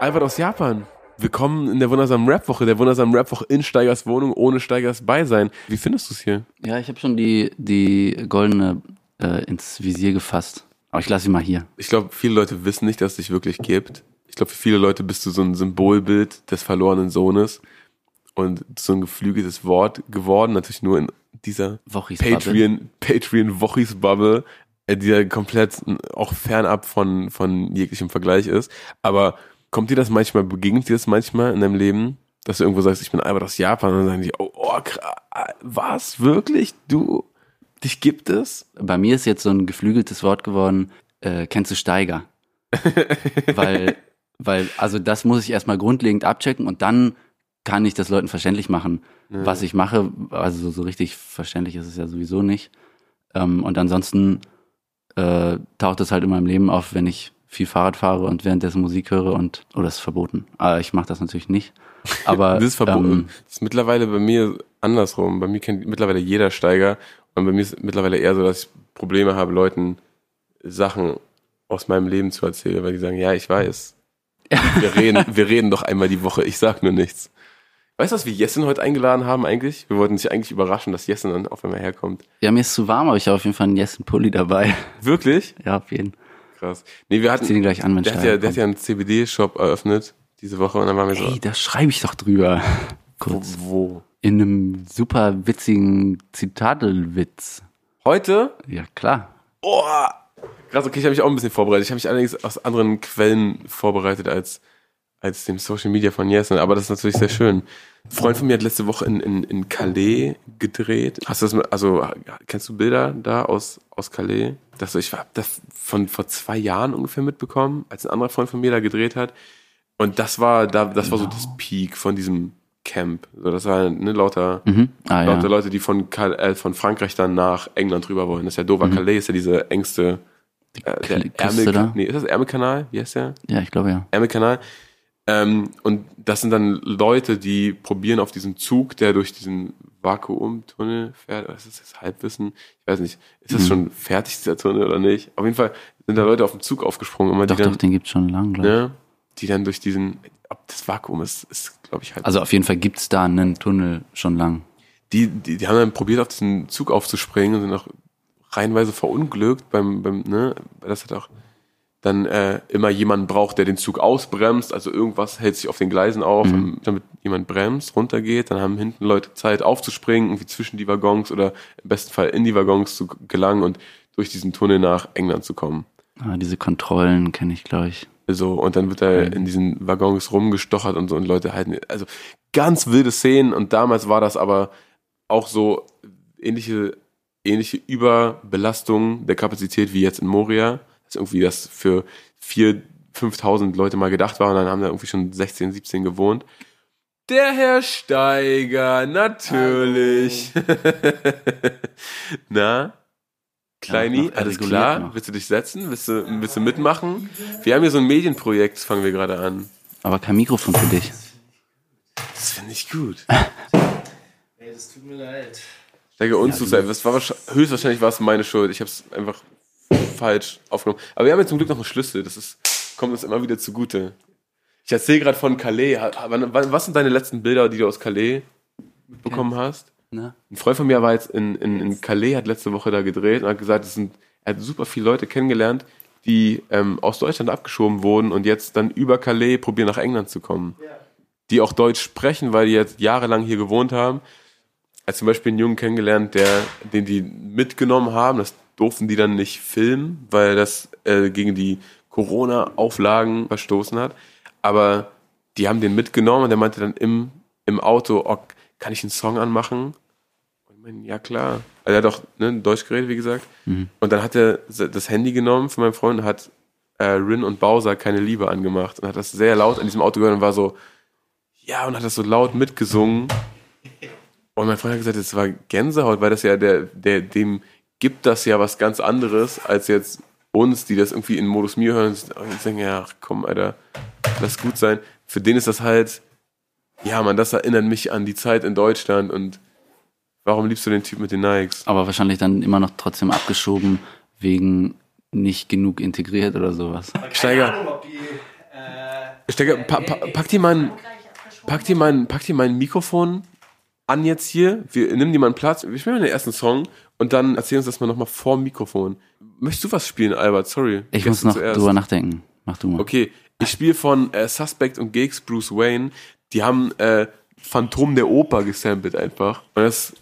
Albert aus Japan. Willkommen in der wundersamen Rap-Woche, der wundersamen Rap-Woche in Steigers Wohnung ohne Steigers Beisein. Wie findest du es hier? Ja, ich habe schon die, die goldene äh, ins Visier gefasst. Aber ich lasse sie mal hier. Ich glaube, viele Leute wissen nicht, dass es dich wirklich gibt. Ich glaube, für viele Leute bist du so ein Symbolbild des verlorenen Sohnes und so ein geflügeltes Wort geworden, natürlich nur in dieser Wochis Patreon, Patreon Wochis Bubble, äh, die ja komplett auch fernab von, von jeglichem Vergleich ist. Aber kommt dir das manchmal, begegnet dir das manchmal in deinem Leben, dass du irgendwo sagst, ich bin Albert aus Japan und dann sagen die, oh, oh was, wirklich? Du, dich gibt es? Bei mir ist jetzt so ein geflügeltes Wort geworden, äh, kennst du Steiger? weil, weil, also das muss ich erstmal grundlegend abchecken und dann kann ich das Leuten verständlich machen, ja. was ich mache. Also so, so richtig verständlich ist es ja sowieso nicht. Ähm, und ansonsten äh, taucht es halt in meinem Leben auf, wenn ich viel Fahrrad fahre und währenddessen Musik höre und oder oh, ist verboten. Aber ich mache das natürlich nicht. Aber das ist verboten. Ähm, das ist mittlerweile bei mir andersrum. Bei mir kennt mittlerweile jeder Steiger und bei mir ist mittlerweile eher so, dass ich Probleme habe, Leuten Sachen aus meinem Leben zu erzählen, weil die sagen, ja, ich weiß. Wir reden, wir reden doch einmal die Woche. Ich sag nur nichts. Weißt du, was wir Jessen heute eingeladen haben eigentlich? Wir wollten sich eigentlich überraschen, dass Jessen dann auf einmal herkommt. Ja, mir ist zu warm, aber ich habe auf jeden Fall einen Jessen-Pulli dabei. Wirklich? Ja, auf jeden Fall krass. Nee, wir hatten. Ich zieh den gleich an, wenn der, hat ja, der hat ja einen CBD-Shop eröffnet diese Woche und dann waren wir so. Ey, da schreibe ich doch drüber. Kurz. Wo, wo? In einem super witzigen Zitatelwitz. Heute? Ja, klar. Oh! Krass, okay, ich habe mich auch ein bisschen vorbereitet. Ich habe mich allerdings aus anderen Quellen vorbereitet als, als dem Social Media von Jessen, aber das ist natürlich sehr schön. Ein Freund von mir hat letzte Woche in, in, in Calais gedreht. Hast du das, also, kennst du Bilder da aus, aus Calais? Das, ich habe das von vor zwei Jahren ungefähr mitbekommen, als ein anderer Freund von mir da gedreht hat. Und das war, da, das war so das Peak von diesem Camp. So, das war ne, lauter, mhm. ah, lauter ja. Leute, die von, äh, von Frankreich dann nach England rüber wollen. Das ist ja Dover mhm. Calais, ist ja diese engste äh, der Ärmel, nee, ist das Ärmelkanal? Wie heißt der? Ja, ich glaube ja. Ärmelkanal. Ähm, und das sind dann Leute, die probieren auf diesen Zug, der durch diesen Vakuumtunnel fährt. Oder ist das Halbwissen? Ich weiß nicht. Ist das mhm. schon fertig, dieser Tunnel oder nicht? Auf jeden Fall sind da Leute auf den Zug aufgesprungen. Immer, doch, die dann, doch, den gibt's schon lang, glaube ich. Ne, die dann durch diesen, ob das Vakuum ist, ist glaube ich halt. Also auf jeden Fall gibt's da einen Tunnel schon lang. Die, die, die haben dann probiert, auf diesen Zug aufzuspringen und sind auch reihenweise verunglückt beim, beim ne, das hat auch dann äh, immer jemand braucht, der den Zug ausbremst, also irgendwas hält sich auf den Gleisen auf, mhm. damit jemand bremst, runtergeht, dann haben hinten Leute Zeit aufzuspringen, irgendwie zwischen die Waggons oder im besten Fall in die Waggons zu gelangen und durch diesen Tunnel nach England zu kommen. Ah, diese Kontrollen kenne ich, glaube ich. So, und dann wird er in diesen Waggons rumgestochert und so und Leute halten, also ganz wilde Szenen und damals war das aber auch so ähnliche, ähnliche Überbelastung der Kapazität wie jetzt in Moria dass irgendwie das für 4.000, 5.000 Leute mal gedacht war und dann haben da irgendwie schon 16, 17 gewohnt. Der Herr Steiger, natürlich. Na? Kleini, alles klar? Noch. Willst du dich setzen? Willst du, willst du mitmachen? Wir haben hier so ein Medienprojekt, das fangen wir gerade an. Aber kein Mikrofon für dich. Das finde ich gut. Ey, das tut mir leid. Steiger, uns ja, zu sein. Das war höchstwahrscheinlich war es meine Schuld. Ich habe es einfach falsch aufgenommen. Aber wir haben jetzt zum Glück noch einen Schlüssel. Das ist, kommt uns immer wieder zugute. Ich erzähle gerade von Calais. Was sind deine letzten Bilder, die du aus Calais bekommen hast? Na? Ein Freund von mir war jetzt in, in, in Calais, hat letzte Woche da gedreht und hat gesagt, es sind, er hat super viele Leute kennengelernt, die ähm, aus Deutschland abgeschoben wurden und jetzt dann über Calais probieren nach England zu kommen. Ja. Die auch Deutsch sprechen, weil die jetzt jahrelang hier gewohnt haben. Er hat zum Beispiel einen Jungen kennengelernt, der, den die mitgenommen haben. Das durften die dann nicht filmen, weil das äh, gegen die Corona-Auflagen verstoßen hat. Aber die haben den mitgenommen und der meinte dann im, im Auto, oh, kann ich einen Song anmachen? Und Ja, klar. Also er hat doch ne, Deutsch geredet, wie gesagt. Und dann hat er das Handy genommen von meinem Freund und hat äh, Rin und Bowser keine Liebe angemacht und hat das sehr laut an diesem Auto gehört und war so, ja, und hat das so laut mitgesungen. Und mein Freund hat gesagt, es war Gänsehaut, weil das ja der, der, dem gibt das ja was ganz anderes als jetzt uns, die das irgendwie in Modus Mir hören und denken, ja, ach, komm, Alter, lass gut sein. Für den ist das halt, ja, man, das erinnert mich an die Zeit in Deutschland und warum liebst du den Typ mit den Nikes? Aber wahrscheinlich dann immer noch trotzdem abgeschoben wegen nicht genug integriert oder sowas. Steiger, Ahnung, ob die, äh, Steiger, pa, pa, pack dir mal ein, pack dir mal ein, pack dir mal ein Mikrofon an jetzt hier. Wir nimm dir mal einen Platz. Wir spielen mal den ersten Song und dann erzähl uns das mal nochmal vor dem Mikrofon. Möchtest du was spielen, Albert? Sorry. Ich muss noch zuerst. drüber nachdenken. Mach du mal. Okay, ich spiele von äh, Suspect und Gigs Bruce Wayne. Die haben äh, Phantom der Oper gesampelt einfach. Und das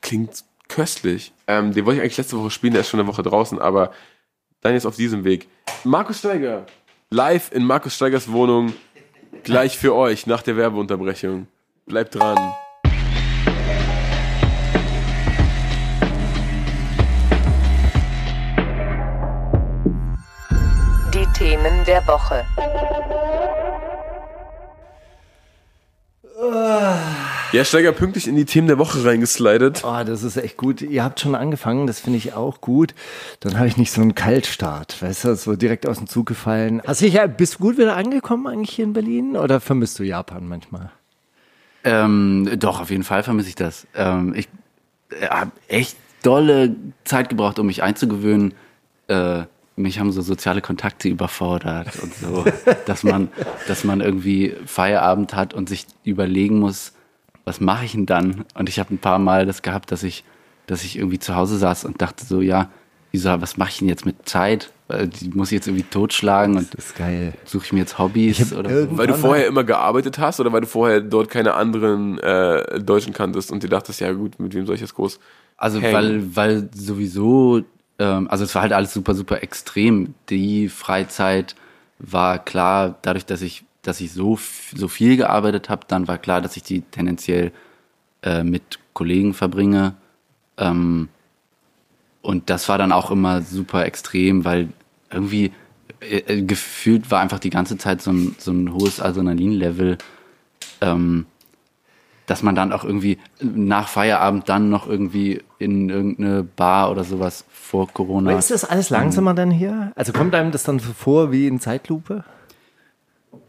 klingt köstlich. Ähm, den wollte ich eigentlich letzte Woche spielen, der ist schon eine Woche draußen, aber dann jetzt auf diesem Weg. Markus Steiger, live in Markus Steigers Wohnung, gleich für euch nach der Werbeunterbrechung. Bleibt dran. Der Woche. Ja, Steiger pünktlich in die Themen der Woche reingeslidet. Oh, das ist echt gut. Ihr habt schon angefangen, das finde ich auch gut. Dann habe ich nicht so einen Kaltstart, weißt du, so direkt aus dem Zug gefallen. Hast du dich, ja- bist du gut wieder angekommen eigentlich hier in Berlin oder vermisst du Japan manchmal? Ähm, doch, auf jeden Fall vermisse ich das. Ähm, ich äh, habe echt dolle Zeit gebraucht, um mich einzugewöhnen. Äh, mich haben so soziale Kontakte überfordert und so, dass man, dass man irgendwie Feierabend hat und sich überlegen muss, was mache ich denn dann? Und ich habe ein paar Mal das gehabt, dass ich, dass ich irgendwie zu Hause saß und dachte so, ja, wieso, was mache ich denn jetzt mit Zeit? Weil Die muss ich jetzt irgendwie totschlagen und Das ist geil. suche ich mir jetzt Hobbys oder so. Weil du vorher immer gearbeitet hast oder weil du vorher dort keine anderen äh, Deutschen kanntest und dir dachtest, ja gut, mit wem soll ich jetzt groß Also hängen? weil, weil sowieso, ähm, also es war halt alles super, super extrem. Die Freizeit war klar, dadurch, dass ich, dass ich so, so viel gearbeitet habe, dann war klar, dass ich die tendenziell äh, mit Kollegen verbringe. Ähm, und das war dann auch immer super extrem, weil irgendwie äh, äh, gefühlt war einfach die ganze Zeit so ein, so ein hohes Adrenalin-Level. Ähm, dass man dann auch irgendwie nach Feierabend dann noch irgendwie in irgendeine Bar oder sowas vor Corona. Aber ist das alles langsamer dann hier? Also kommt einem das dann vor wie in Zeitlupe?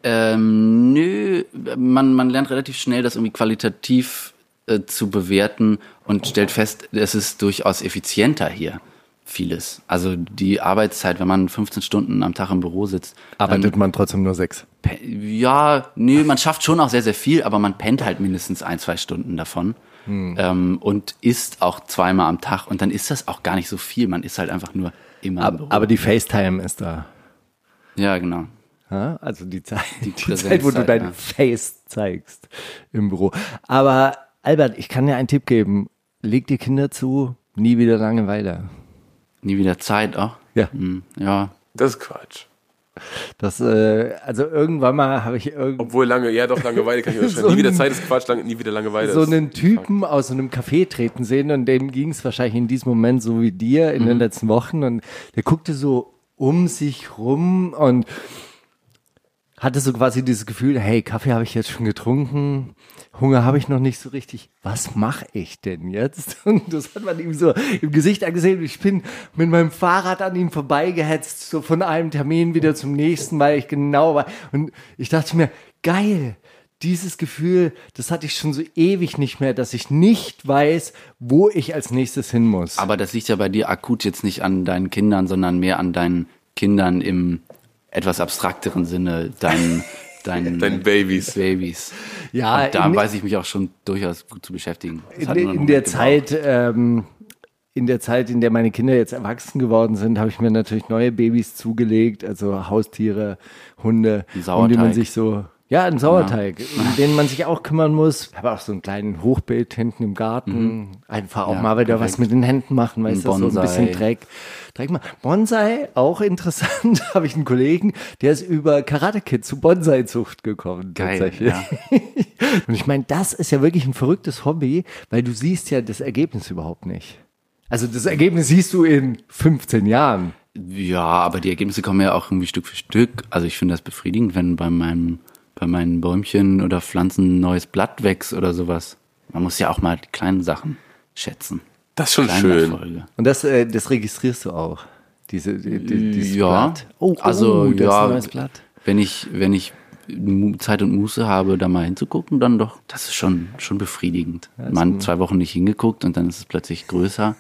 Ähm, nö, man, man lernt relativ schnell, das irgendwie qualitativ äh, zu bewerten und stellt fest, es ist durchaus effizienter hier. Vieles. Also die Arbeitszeit, wenn man 15 Stunden am Tag im Büro sitzt, Arbeitet man trotzdem nur sechs. Ja, nee, man schafft schon auch sehr, sehr viel, aber man pennt halt mindestens ein, zwei Stunden davon. Ähm, und isst auch zweimal am Tag und dann ist das auch gar nicht so viel. Man ist halt einfach nur immer im Aber, aber die FaceTime ist da. ja, genau. Ja, also die Zeit, die, Präsenzzeit, Zeit, wo du dein ja. Face zeigst im Büro. Aber Albert, ich kann dir einen Tipp geben. Leg die Kinder zu, nie wieder Langeweile. Nie wieder Zeit auch. Ja. Hm, ja. Das ist Quatsch. Das, äh, also irgendwann mal habe ich irgend Obwohl lange, ja doch, Langeweile kann ich unterschreiben. So nie wieder Zeit ist Quatsch, lang, nie wieder Langeweile so einen Typen aus so einem Café treten sehen und dem ging es wahrscheinlich in diesem Moment so wie dir in den letzten Wochen und der guckte so um sich rum und hatte so quasi dieses Gefühl, hey, Kaffee habe ich jetzt schon getrunken, Hunger habe ich noch nicht so richtig. Was mache ich denn jetzt? Und das hat man ihm so im Gesicht angesehen. Ich bin mit meinem Fahrrad an ihm vorbeigehetzt, so von einem Termin wieder zum nächsten, weil ich genau war. Und ich dachte mir, geil, dieses Gefühl, das hatte ich schon so ewig nicht mehr, dass ich nicht weiß, wo ich als nächstes hin muss. Aber das liegt ja bei dir akut jetzt nicht an deinen Kindern, sondern mehr an deinen Kindern im etwas abstrakteren Sinne, deinen, deinen, Deinen Babys. Babys. ja, Und da weiß ich mich auch schon durchaus gut zu beschäftigen. Das in, in der. Zeit, ähm, in der Zeit, in der meine Kinder jetzt erwachsen geworden sind, habe ich mir natürlich neue Babys zugelegt, also Haustiere, Hunde, um die man sich so, Ja, ein Sauerteig, um den man sich auch kümmern muss. Ich habe auch so einen kleinen Hochbeet hinten im Garten. Einfach auch Ja, mal wieder was perfekt. mit den Händen machen, weißt du, so ein bisschen Dreck. Dreck mal. Bonsai, auch interessant, habe ich einen Kollegen, der ist über Karate Kid zu Bonsai-Zucht gekommen. Geil, tatsächlich. ja. Und ich meine, das ist ja wirklich ein verrücktes Hobby, weil du siehst ja das Ergebnis überhaupt nicht. Also das Ergebnis siehst du in 15 Jahren. Ja, aber die Ergebnisse kommen ja auch irgendwie Stück für Stück. Also ich finde das befriedigend, wenn bei meinem, bei meinen Bäumchen oder Pflanzen ein neues Blatt wächst oder sowas. Man muss ja auch mal die kleinen Sachen schätzen. Das ist schon Kleine schön. Erfolge. Und das, äh, das registrierst du auch. Diese, die, die, dieses Ja. Blatt. Oh, Also, oh, das ist ja. ein neues Blatt. Wenn ich, wenn ich Zeit und Muße habe, da mal hinzugucken, dann doch, das ist schon, schon befriedigend. Man zwei Wochen nicht hingeguckt und dann ist es plötzlich größer.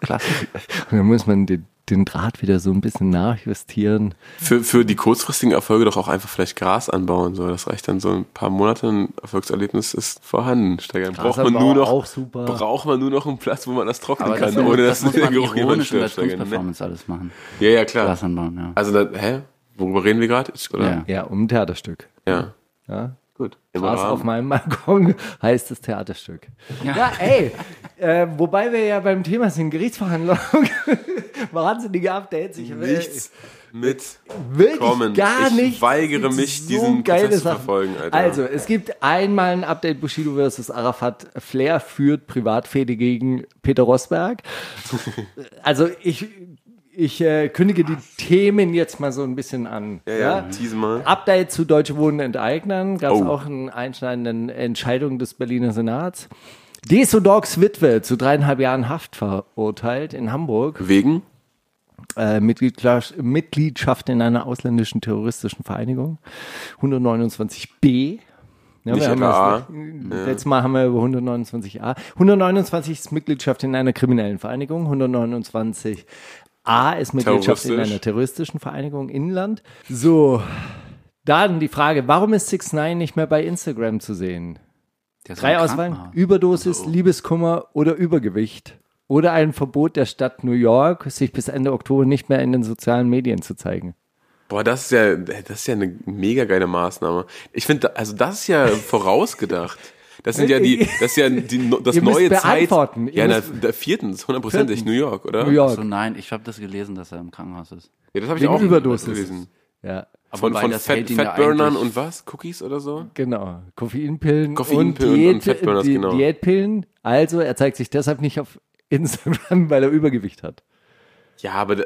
Klasse. Und dann muss man den, den Draht wieder so ein bisschen nachjustieren. Für, für die kurzfristigen Erfolge doch auch einfach vielleicht Gras anbauen. So. Das reicht dann so ein paar Monate, ein Erfolgserlebnis ist vorhanden. Steigern. Braucht man nur noch, auch super. braucht man nur noch einen Platz, wo man das trocknen Aber kann, das, ohne das dass der Geruch jemand in der stört. Ne? Kunstperformance alles machen. Ja, ja, klar. Gras anbauen, ja. Also, da, hä? Worüber reden wir gerade? Oder? Ja. Ja, um ein Theaterstück. ja. Ja. Gut. Gras auf meinem Balkon heißt das Theaterstück. Ja, ey, äh, wobei wir ja beim Thema sind, Gerichtsverhandlungen, wahnsinnige Updates. Ich will Nichts mit wirklich kommen. gar ich nicht. weigere mich, diesen Prozess zu verfolgen, Alter. Also, es gibt einmal ein Update Bushido versus Arafat. Flair führt Privatfehde gegen Peter Rosberg. also, ich, ich äh, kündige die Themen jetzt mal so ein bisschen an. ja, ja, tease mal. Update zu Deutsche Wohnen enteignern. Gab es Oh. auch eine einschneidende Entscheidung des Berliner Senats. Desodogs Witwe zu dreieinhalb Jahren Haft verurteilt in Hamburg. Wegen? Äh, Mitgliedschaft, Mitgliedschaft in einer ausländischen terroristischen Vereinigung. 129b. Ja, Nicht wir haben etwa das, Letztes Mal haben wir über 129a. 129 ist Mitgliedschaft in einer kriminellen Vereinigung. 129 A ist Mitgliedschaft in einer terroristischen Vereinigung Inland. So, dann die Frage, warum ist 6 9 nicht mehr bei Instagram zu sehen? Drei Auswahlen. Überdosis, Liebeskummer oder Übergewicht. Oder ein Verbot der Stadt New York, sich bis Ende Oktober nicht mehr in den sozialen Medien zu zeigen. Boah, das ist ja, das ist ja eine mega geile Maßnahme. Ich finde, also das ist ja vorausgedacht. Das sind ja die, das ist ja die, das Ihr neue Zeit. Ja, na, müsst- der viertens, hundertprozentig. New York, oder? New York. So, nein, ich habe das gelesen, dass er im Krankenhaus ist. Ja, das habe ich Wegen auch Überdosis. gelesen. Ja, Von, von Fat, Fatburnern und was? Cookies oder so? genau. Koffeinpillen, Koffeinpillen und, und Diät, Fatburners, die, genau. Diätpillen. Also, er zeigt sich deshalb nicht auf Instagram, weil er Übergewicht hat. Ja, aber da-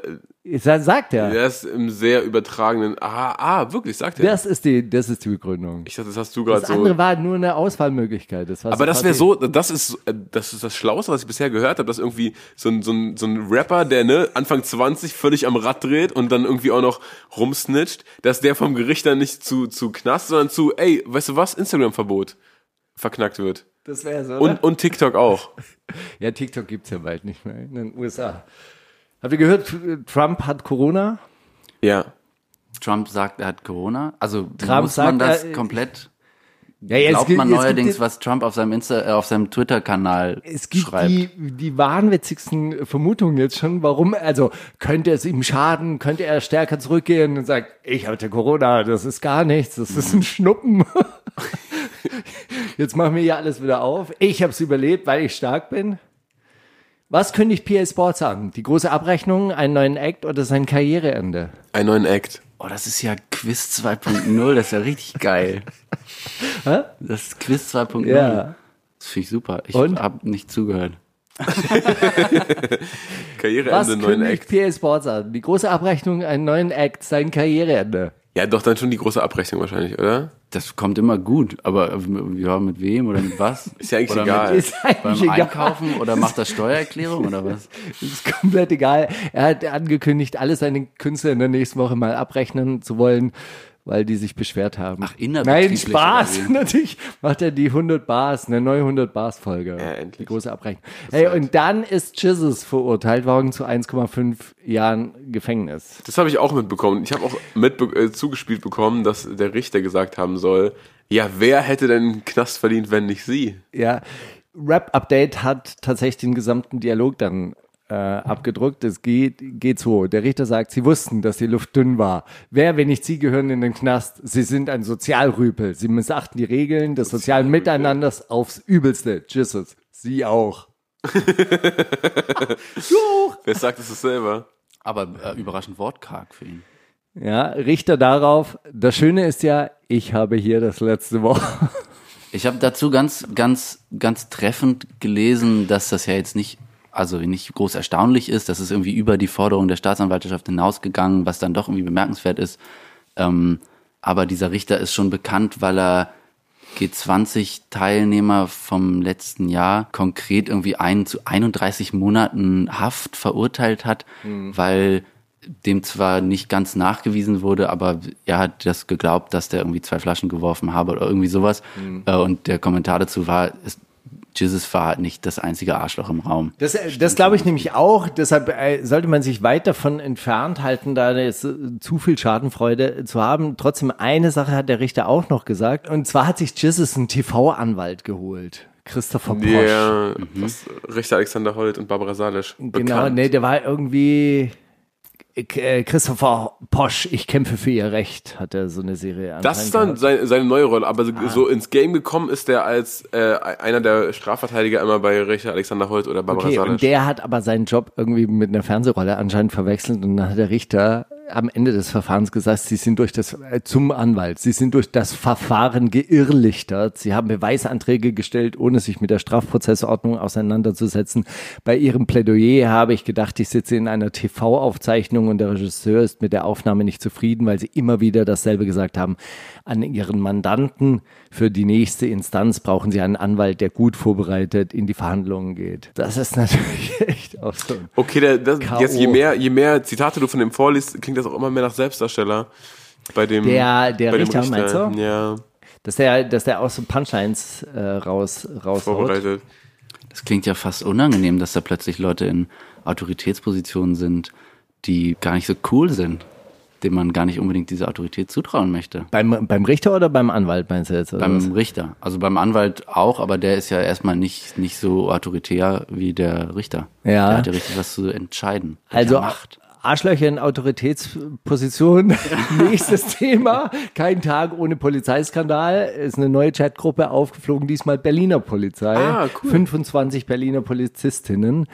Sa- Sagt er. der ist im sehr übertragenen. Ah, ah wirklich, sagt er. Das ist die, das ist die Begründung. Ich dachte, das hast du gerade Das so. andere war nur eine Auswahlmöglichkeit. Das war Aber das wäre so, das ist, äh, das ist das Schlauste, was ich bisher gehört habe, dass irgendwie so ein, so ein, so ein Rapper, der ne, Anfang 20 völlig am Rad dreht und dann irgendwie auch noch rumsnitcht, dass der vom Gericht dann nicht zu, zu Knast, sondern zu, ey, weißt du was, Instagram-Verbot verknackt wird. Das wäre so. Und, und TikTok auch. Ja, TikTok gibt's ja bald nicht mehr in den USA. Habt ihr gehört, Trump hat Corona? Ja. Trump sagt, er hat Corona. Also Trump muss man sagt, das er- komplett. Ja, ja, Glaubt man es gibt, neuerdings, jetzt- was Trump auf seinem Insta, äh, auf seinem Twitter-Kanal Es gibt schreibt. die, die wahnwitzigsten Vermutungen jetzt schon, warum, also könnte es ihm schaden, könnte er stärker zurückgehen und sagt, ich hatte Corona, das ist gar nichts, das ist ein Schnuppen. Jetzt machen wir hier alles wieder auf. Ich habe es überlebt, weil ich stark bin. Was kündigt PA Sports an? Die große Abrechnung, einen neuen Act oder sein Karriereende? Einen neuen Act. Oh, das ist ja Quiz 2.0, das ist ja richtig geil. Hä? Das ist Quiz 2.0. Ja. Das finde ich super. Ich habe nicht zugehört. Karriereende, Was neuen kündigt Act. PA Sports an? Die große Abrechnung, einen neuen Act, sein Karriereende. Ja, doch dann schon die große Abrechnung wahrscheinlich, oder? Das kommt immer gut, aber äh, ja, mit wem oder mit was? Ist ja eigentlich oder egal. Mit, Ist eigentlich beim egal. Einkaufen oder macht er Steuererklärung oder was? Das ist komplett egal. Er hat angekündigt, alle seine Künstler in der nächsten Woche mal abrechnen zu wollen, weil die sich beschwert haben. Ach, innerbetrieblich Nein, Spaß. Natürlich macht er die 100 Bars, eine neue 100 Bars Folge. Ja, endlich. Die große Abrechnung. Hey, und dann ist Jesus verurteilt worden zu 1,5 Jahren Gefängnis. Das habe ich auch mitbekommen. Ich habe auch mit äh, zugespielt bekommen, dass der Richter gesagt haben soll, ja, wer hätte denn einen Knast verdient, wenn nicht sie? Ja, Rap Update hat tatsächlich den gesamten Dialog dann äh, abgedruckt. Es geht, geht so. Der Richter sagt, sie wussten, dass die Luft dünn war. Wer, wenn nicht sie, gehören in den Knast? Sie sind ein Sozialrüpel. Sie missachten die Regeln des sozialen Miteinanders aufs Übelste. Jesus. Sie auch. Wer sagt es selber? Aber äh, überraschend wortkarg für ihn. Ja, Richter darauf. Das Schöne ist ja, ich habe hier das letzte Wort. Ich habe dazu ganz, ganz, ganz treffend gelesen, dass das ja jetzt nicht, also nicht groß erstaunlich ist, dass es irgendwie über die Forderung der Staatsanwaltschaft hinausgegangen, was dann doch irgendwie bemerkenswert ist. Ähm, aber dieser Richter ist schon bekannt, weil er G20-Teilnehmer vom letzten Jahr konkret irgendwie einen zu 31 Monaten Haft verurteilt hat, weil dem zwar nicht ganz nachgewiesen wurde, aber er hat das geglaubt, dass der irgendwie zwei Flaschen geworfen habe oder irgendwie sowas. Äh, Und der Kommentar dazu war, es, Jesus war halt nicht das einzige Arschloch im Raum. Das, das glaube ich nämlich auch. Deshalb äh, sollte man sich weit davon entfernt halten, da jetzt äh, zu viel Schadenfreude zu haben. Trotzdem, eine Sache hat der Richter auch noch gesagt. Und zwar hat sich Jesus einen TV-Anwalt geholt. Christopher Posch. Ja, was, Richter Alexander Holt und Barbara Salisch. Genau, bekannt. nee, der war irgendwie äh, Christopher Posch, ich kämpfe für ihr Recht, hat er so eine Serie Das ist dann seine, seine neue Rolle, aber so, so ins Game gekommen ist der als äh, einer der Strafverteidiger immer bei Richter Alexander Holt oder Barbara Okay, und der hat aber seinen Job irgendwie mit einer Fernsehrolle anscheinend verwechselt und dann hat der Richter am Ende des Verfahrens gesagt, sie sind durch das, äh, zum Anwalt, sie sind durch das Verfahren geirrlichtert, sie haben Beweisanträge gestellt, ohne sich mit der Strafprozessordnung auseinanderzusetzen. Bei ihrem Plädoyer habe ich gedacht, ich sitze in einer TV-Aufzeichnung und der Regisseur ist mit der Aufnahme nicht zufrieden, weil sie immer wieder dasselbe gesagt haben. An ihren Mandanten für die nächste Instanz brauchen sie einen Anwalt, der gut vorbereitet in die Verhandlungen geht. Das ist natürlich echt auch so. Okay, der, das, jetzt je mehr, je mehr Zitate du von dem vorliest, klingt das auch immer mehr nach Selbstdarsteller. Bei dem, Der- der bei dem Richter, meinst du? Ja, Dass der, dass der auch so Punchlines äh, raus, raushaut. vorbereitet. Das klingt ja fast unangenehm, dass da plötzlich Leute in Autoritätspositionen sind, die gar nicht so cool sind, denen man gar nicht unbedingt diese Autorität zutrauen möchte. Beim, beim Richter oder beim Anwalt meinst du jetzt? Oder Beim was? Richter. Also beim Anwalt auch, aber der ist ja erstmal nicht, nicht so autoritär wie der Richter. Ja. Der hat ja richtig was zu entscheiden. Also Macht. Arschlöcher in Autoritätsposition. Nächstes Thema. Kein Tag ohne Polizeiskandal. Ist eine neue Chatgruppe aufgeflogen, diesmal Berliner Polizei. Ah, cool. 25 Berliner Polizistinnen,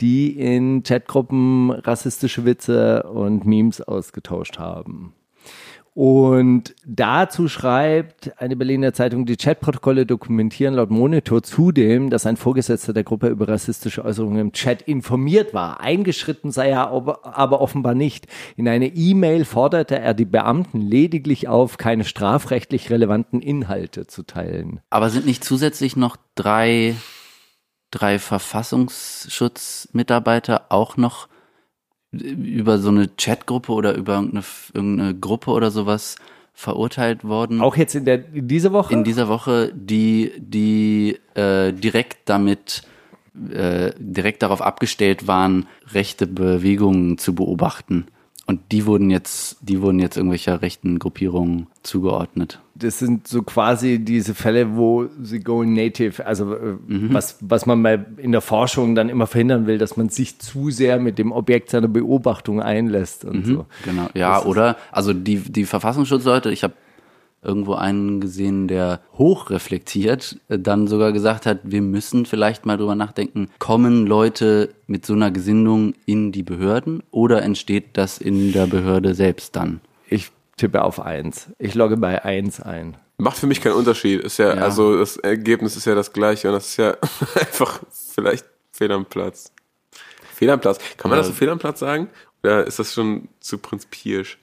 die in Chatgruppen rassistische Witze und Memes ausgetauscht haben. Und dazu schreibt eine Berliner Zeitung, die Chatprotokolle dokumentieren laut Monitor zudem, dass ein Vorgesetzter der Gruppe über rassistische Äußerungen im Chat informiert war. Eingeschritten sei er aber, offenbar nicht. In einer E-Mail forderte er die Beamten lediglich auf, keine strafrechtlich relevanten Inhalte zu teilen. Aber sind nicht zusätzlich noch drei, drei Verfassungsschutzmitarbeiter auch noch über so eine Chatgruppe oder über irgendeine, irgendeine Gruppe oder sowas verurteilt worden? Auch jetzt in, der, in dieser Woche? in dieser Woche, die, die äh, direkt damit, äh, direkt darauf abgestellt waren, rechte Bewegungen zu beobachten. Und die wurden jetzt, die wurden jetzt irgendwelcher rechten Gruppierungen zugeordnet. das sind so quasi diese Fälle, wo sie going native, also äh, was, was man bei, in der Forschung dann immer verhindern will, dass man sich zu sehr mit dem Objekt seiner Beobachtung einlässt und so. Genau. Ja, oder? Also die, die Verfassungsschutzleute, ich habe irgendwo einen gesehen, der hochreflektiert äh, dann sogar gesagt hat, wir müssen vielleicht mal drüber nachdenken, kommen Leute mit so einer Gesinnung in die Behörden oder entsteht das in der Behörde selbst dann? Ich tippe auf eins. Ich logge bei eins ein. Macht für mich keinen Unterschied. Ist ja, Ja. also das Ergebnis ist ja das gleiche und das ist ja einfach vielleicht Fehl am Platz. Fehl am Platz. Kann man Ja. das so Fehl am Platz sagen? Oder ist das schon zu prinzipierisch?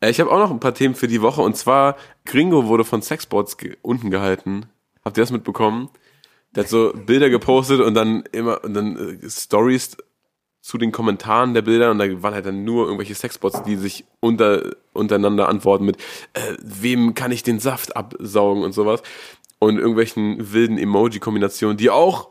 Äh, Ich habe auch noch ein paar Themen für die Woche und zwar Gringo wurde von Sexbots ge unten gehalten. Habt ihr das mitbekommen? Der hat so Bilder gepostet und dann immer und dann äh, Stories zu den Kommentaren der Bilder und da waren halt dann nur irgendwelche Sexbots, die sich unter, untereinander antworten mit, äh, wem kann ich den Saft absaugen und sowas und irgendwelchen wilden Emoji-Kombinationen, die auch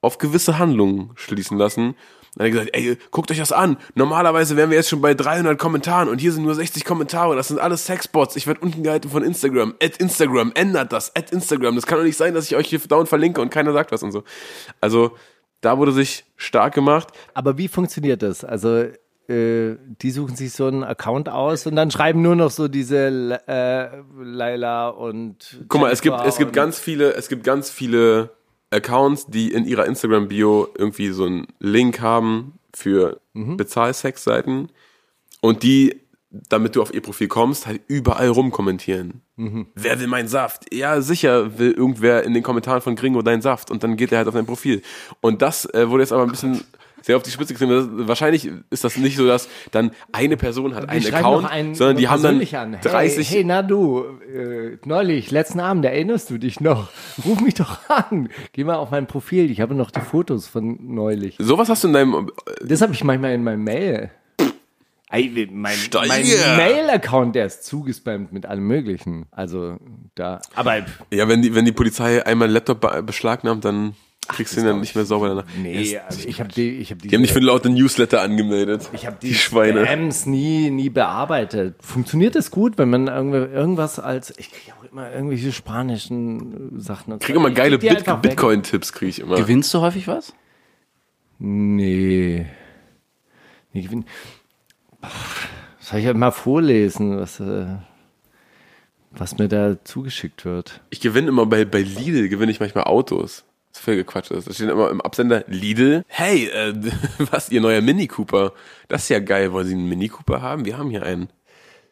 auf gewisse Handlungen schließen lassen. Dann hat er gesagt, ey, guckt euch das an. Normalerweise wären wir jetzt schon bei 300 Kommentaren und hier sind nur 60 Kommentare. Das sind alles Sexbots. Ich werde unten gehalten von Instagram. At Instagram, ändert das. At Instagram. Das kann doch nicht sein, dass ich euch hier dauernd verlinke und keiner sagt was und so. Also, Da wurde sich stark gemacht. Aber wie funktioniert das? Also äh, die suchen sich so einen Account aus und dann schreiben nur noch so diese äh, Laila und Guck mal, es gibt, es gibt ganz viele, es gibt ganz viele Accounts, die in ihrer Instagram-Bio irgendwie so einen Link haben für Bezahlsex-Seiten und die, damit du auf ihr Profil kommst, halt überall rumkommentieren. Wer will meinen Saft? Ja, sicher will irgendwer in den Kommentaren von Gringo deinen Saft und dann geht er halt auf dein Profil. Und das äh, wurde jetzt aber ein bisschen sehr auf die Spitze getrieben. Das, wahrscheinlich ist das nicht so, dass dann eine Person hat einen Account, einen sondern die haben dann an. 30 Hey, hey na du, äh, neulich, letzten Abend, erinnerst du dich noch? Ruf mich doch an. Geh mal auf mein Profil. Ich habe noch die Fotos von neulich. Sowas hast du in deinem. Das habe ich manchmal in meinem Mail. Ey, mein, mein Mail-Account, der ist zugespammt mit allem Möglichen. Also da. Aber Ja, wenn die, wenn die Polizei einmal einen Laptop be- beschlagnahmt, dann kriegst du ihn dann nicht mehr sauber danach. nee, Ja, also ich habe die, ich habe die haben dich für laute Newsletter angemeldet. Ich habe die, die Schweine. Spams nie, nie bearbeitet. Funktioniert das gut, wenn man irgendwie irgendwas als ich kriege auch immer irgendwelche spanischen Sachen. und Ich krieg so. immer geile geb die Bit. Bitcoin-Tipps, krieg ich immer. Gewinnst du häufig was? Nee. nee gewinn- Soll ich halt mal vorlesen, was, äh, was mir da zugeschickt wird? Ich gewinne immer bei, bei Lidl, gewinne ich manchmal Autos. Das ist völlig Quatsch. Da steht immer im Absender Lidl. Hey, äh, was, ihr neuer Mini Cooper? Das ist ja geil. Wollen Sie einen Mini Cooper haben? Wir haben hier einen.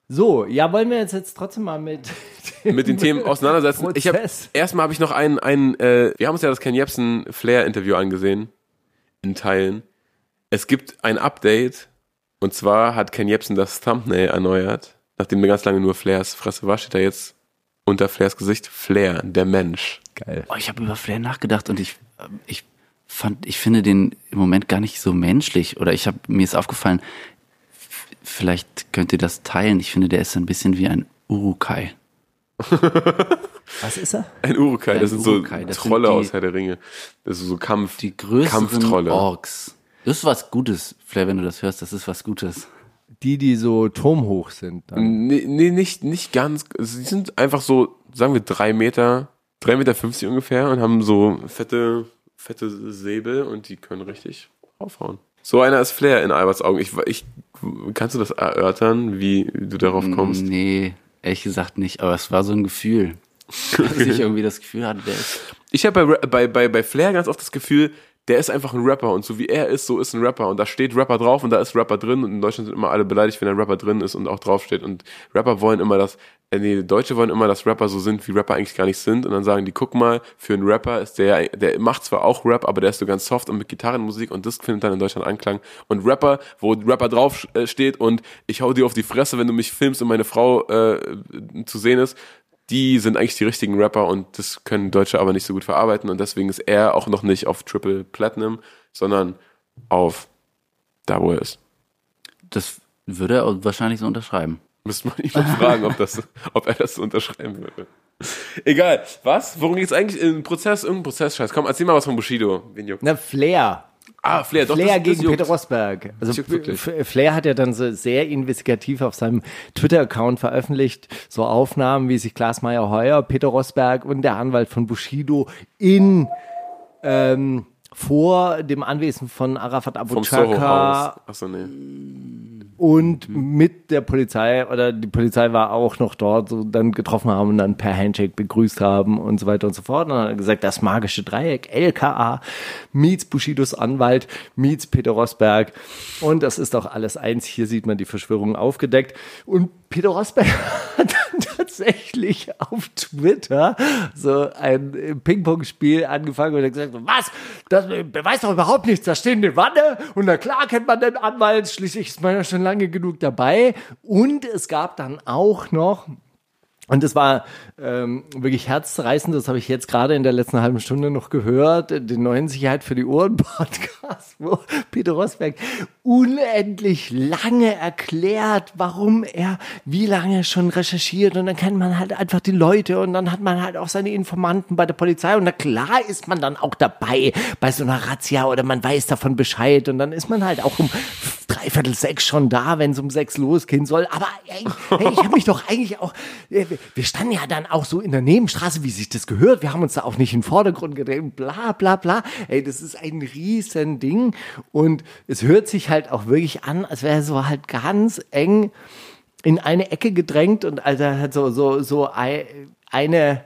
So, ja, wollen wir jetzt, jetzt trotzdem mal mit, Mit den Themen auseinandersetzen. Ich habe erstmal habe ich noch einen, einen äh, wir haben uns ja das Ken Jebsen Flair Interview angesehen. In Teilen. Es gibt ein Update. Und zwar hat Ken Jebsen das Thumbnail erneuert. Nachdem er ganz lange nur Flairs Fresse war, steht da jetzt unter Flairs Gesicht Flair, der Mensch. Geil. Oh, ich habe über Flair nachgedacht und ich, ähm, ich fand, ich finde den im Moment gar nicht so menschlich. Oder ich habe mir ist aufgefallen, vielleicht könnt ihr das teilen. Ich finde, der ist ein bisschen wie ein Urukai. Was ist er? Ein Urukai, Ein das sind Urukai, so das sind Trolle die- aus Herr der Ringe. Das ist so Kampf. Die größeren Kampftrolle. Orks. Das ist was Gutes, Flair, wenn du das hörst. Das ist was Gutes. Die, die so turmhoch sind. Dann. Nee, nee, nicht, nicht ganz. Sie sind einfach so, sagen wir, drei Meter, drei Meter fünfzig ungefähr und haben so fette, fette Säbel und die können richtig aufhauen. So einer ist Flair in Alberts Augen. Ich, ich, kannst du das erörtern, wie du darauf kommst? Nee, ehrlich gesagt nicht. Aber es war so ein Gefühl. Dass ich irgendwie das Gefühl hatte, der ist. Ich habe bei, bei, bei, bei Flair ganz oft das Gefühl, der ist einfach ein Rapper und so wie er ist, so ist ein Rapper. Und da steht Rapper drauf und da ist Rapper drin und in Deutschland sind immer alle beleidigt, wenn ein Rapper drin ist und auch draufsteht. Und Rapper wollen immer, dass, äh, nee, Deutsche wollen immer, dass Rapper so sind, wie Rapper eigentlich gar nicht sind. Und dann sagen die, guck mal, für einen Rapper ist der, der macht zwar auch Rap, aber der ist so ganz soft und mit Gitarrenmusik und das findet dann in Deutschland Anklang. Und Rapper, wo Rapper drauf äh, steht und ich hau dir auf die Fresse, wenn du mich filmst und meine Frau äh, zu sehen ist, die sind eigentlich die richtigen Rapper und das können Deutsche aber nicht so gut verarbeiten und deswegen ist er auch noch nicht auf Triple Platinum, sondern auf da, wo er ist. Das würde er wahrscheinlich so unterschreiben. Müsste man ihn mal fragen, ob, das, ob er das so unterschreiben würde. Egal. Was? Worum geht's eigentlich? Im Prozess? Irgendein Prozessscheiß. Komm, erzähl mal was von Bushido. Juckt? Na, Flair. Ah, Flair. Doch, Flair gegen. Peter Rosberg. Also Flair hat ja dann so sehr investigativ auf seinem Twitter-Account veröffentlicht, so Aufnahmen, wie sich Klaas Meyer Heuer, Peter Rosberg und der Anwalt von Bushido in ähm, vor dem Anwesen von Arafat Abu Chaka. Achso, nee. Und mit der Polizei oder die Polizei war auch noch dort, so dann getroffen haben und dann per Handshake begrüßt haben und so weiter und so fort. Und dann hat er gesagt, das magische Dreieck, LKA, meets Bushidos Anwalt, meets Peter Rosberg. Und das ist doch alles eins. Hier sieht man die Verschwörung aufgedeckt. Und Peter Rosberg hat tatsächlich auf Twitter so ein Ping-Pong-Spiel angefangen und hat gesagt, was? Das beweist doch überhaupt nichts. Da stehen die Wanne und na klar kennt man den Anwalt. Schließlich ist man ja schon lange genug dabei. Und es gab dann auch noch und das war ähm, wirklich herzzerreißend, das habe ich jetzt gerade in der letzten halben Stunde noch gehört, den neuen Sicherheit für die Ohren Podcast, wo Peter Rosberg unendlich lange erklärt, warum er wie lange schon recherchiert und dann kennt man halt einfach die Leute und dann hat man halt auch seine Informanten bei der Polizei und na klar ist man dann auch dabei bei so einer Razzia oder man weiß davon Bescheid und dann ist man halt auch um drei dreiviertel sechs schon da, wenn es um sechs losgehen soll. Aber ey, hey, ich habe mich doch eigentlich auch, äh, wir standen ja dann auch so in der Nebenstraße, wie sich das gehört. Wir haben uns da auch nicht in den Vordergrund gedreht, bla bla bla. Ey, das ist ein riesen Ding. Und es hört sich halt auch wirklich an, als wäre so halt ganz eng in eine Ecke gedrängt und also hat so, so, so ei- eine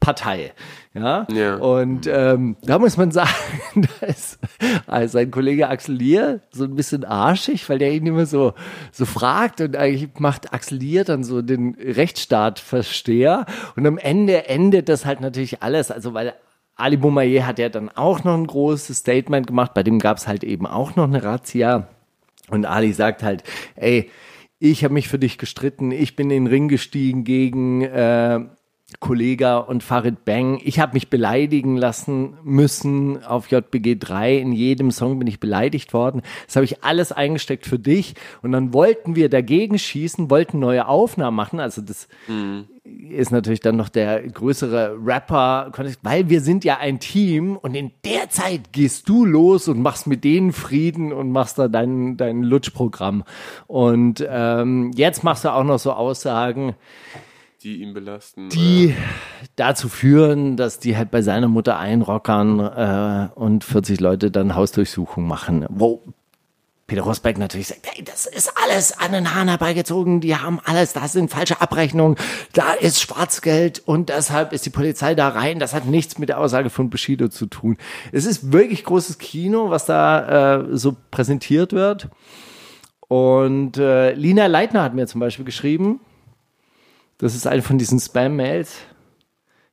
Partei. Ja. Ja. Und ähm, da muss man sagen, da ist also sein Kollege Axel Lier so ein bisschen arschig, weil der ihn immer so, so fragt und eigentlich macht Axel Lier dann so den Rechtsstaatversteher und am Ende endet das halt natürlich alles, also weil Ali Boumaier hat ja dann auch noch ein großes Statement gemacht, bei dem gab es halt eben auch noch eine Razzia. Und Ali sagt halt, ey, ich habe mich für dich gestritten, ich bin in den Ring gestiegen gegen äh, Kollega und Farid Bang. Ich habe mich beleidigen lassen müssen auf JBG 3. In jedem Song bin ich beleidigt worden. Das habe ich alles eingesteckt für dich. Und dann wollten wir dagegen schießen, wollten neue Aufnahmen machen. Also das ist natürlich dann noch der größere Rapper, weil wir sind ja ein Team und in der Zeit gehst du los und machst mit denen Frieden und machst da dein, dein Lutschprogramm. Und ähm, jetzt machst du auch noch so Aussagen, Die ihn belasten. die dazu führen, dass die halt bei seiner Mutter einrockern äh, und 40 Leute dann Hausdurchsuchung machen. Wo Peter Rosberg natürlich sagt, hey, das ist alles an den Haaren herbeigezogen, die haben alles, da sind falsche Abrechnungen, da ist Schwarzgeld und deshalb ist die Polizei da rein. Das hat nichts mit der Aussage von Bushido zu tun. Es ist wirklich großes Kino, was da äh, so präsentiert wird. Und äh, Lina Leitner hat mir zum Beispiel geschrieben, das ist eine von diesen Spam-Mails.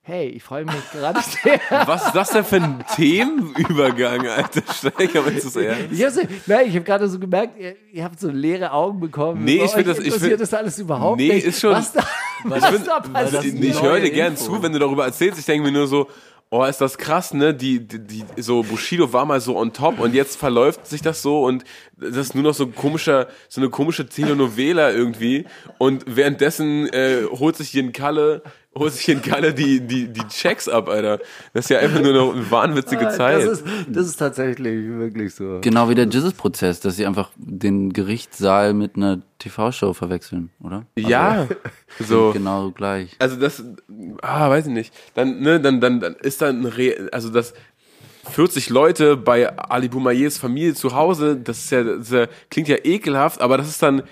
Hey, ich freue mich gerade sehr. Was ist das denn für ein Themenübergang, Alter? Steiger, meinst du das ernst? Ich habe nein, ich hab gerade so gemerkt, ihr, ihr habt so leere Augen bekommen. Nee, Bei ich find euch das- ich interessiert find- das alles überhaupt Nee, nicht. ist schon- Was da, was Ich, da passiert. ich, ich höre dir gern Info. zu, wenn du darüber erzählst. Ich denke mir nur so, oh, ist das krass, ne? Die, die, die, so Bushido war mal so on top und jetzt verläuft sich das so und das ist nur noch so ein komischer, so eine komische Telenovela irgendwie und währenddessen äh, holt sich ein Kalle, holt sich hier ein Kalle die, die, die Checks ab, Alter. Das ist ja einfach nur noch eine wahnwitzige Zeit. Ah, Das ist, das ist tatsächlich wirklich so. Genau wie der Jizzes-Prozess, dass sie einfach den Gerichtssaal mit einer TV-Show verwechseln, oder? ja, so. Genau gleich. Also das, ah, weiß ich nicht. Dann, ne, dann, dann, dann ist dann, Re also das 40 Leute bei Ali Boumaiers Familie zu Hause, das ist ja, das ist ja, klingt ja ekelhaft, aber das ist dann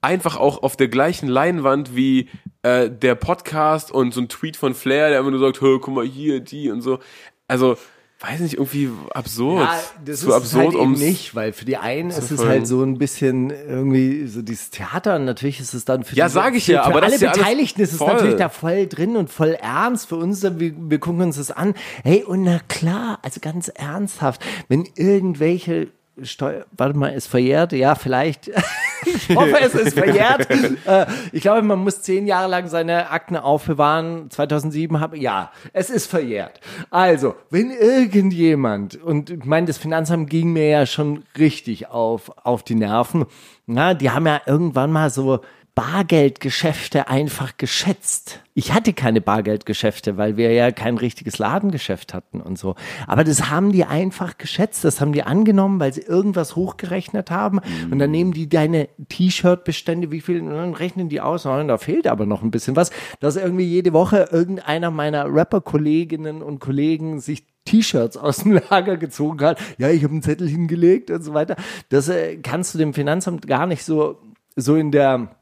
einfach auch auf der gleichen Leinwand wie äh, der Podcast und so ein Tweet von Flair, der immer nur sagt, "Hö, guck mal hier, die und so. Also, weiß nicht, irgendwie absurd. Ja, das so ist absurd, halt eben nicht, weil für die einen ist es halt so ein bisschen irgendwie so dieses Theater und natürlich ist es dann für Ja, die, sag ich für, ja, für aber alle Beteiligten ist es voll. natürlich da voll drin und voll ernst für uns, wir, wir gucken uns das an. Hey, und na klar, also ganz ernsthaft, wenn irgendwelche Steuer, warte mal, ist verjährt? Ja, vielleicht. ich hoffe, es ist verjährt. äh, ich glaube, man muss zehn Jahre lang seine Akten aufbewahren. 2007 habe, ja, es ist verjährt. Also, wenn irgendjemand, und ich meine, das Finanzamt ging mir ja schon richtig auf, auf die Nerven. Na, die haben ja irgendwann mal so Bargeldgeschäfte einfach geschätzt. Ich hatte keine Bargeldgeschäfte, weil wir ja kein richtiges Ladengeschäft hatten und so. Aber das haben die einfach geschätzt, das haben die angenommen, weil sie irgendwas hochgerechnet haben. Und dann nehmen die deine T-Shirt-Bestände, wie viel, und dann rechnen die aus, und da fehlt aber noch ein bisschen was, dass irgendwie jede Woche irgendeiner meiner Rapper-Kolleginnen und Kollegen sich T-Shirts aus dem Lager gezogen hat. Ja, ich habe einen Zettel hingelegt und so weiter. Das äh, kannst du dem Finanzamt gar nicht so, so in der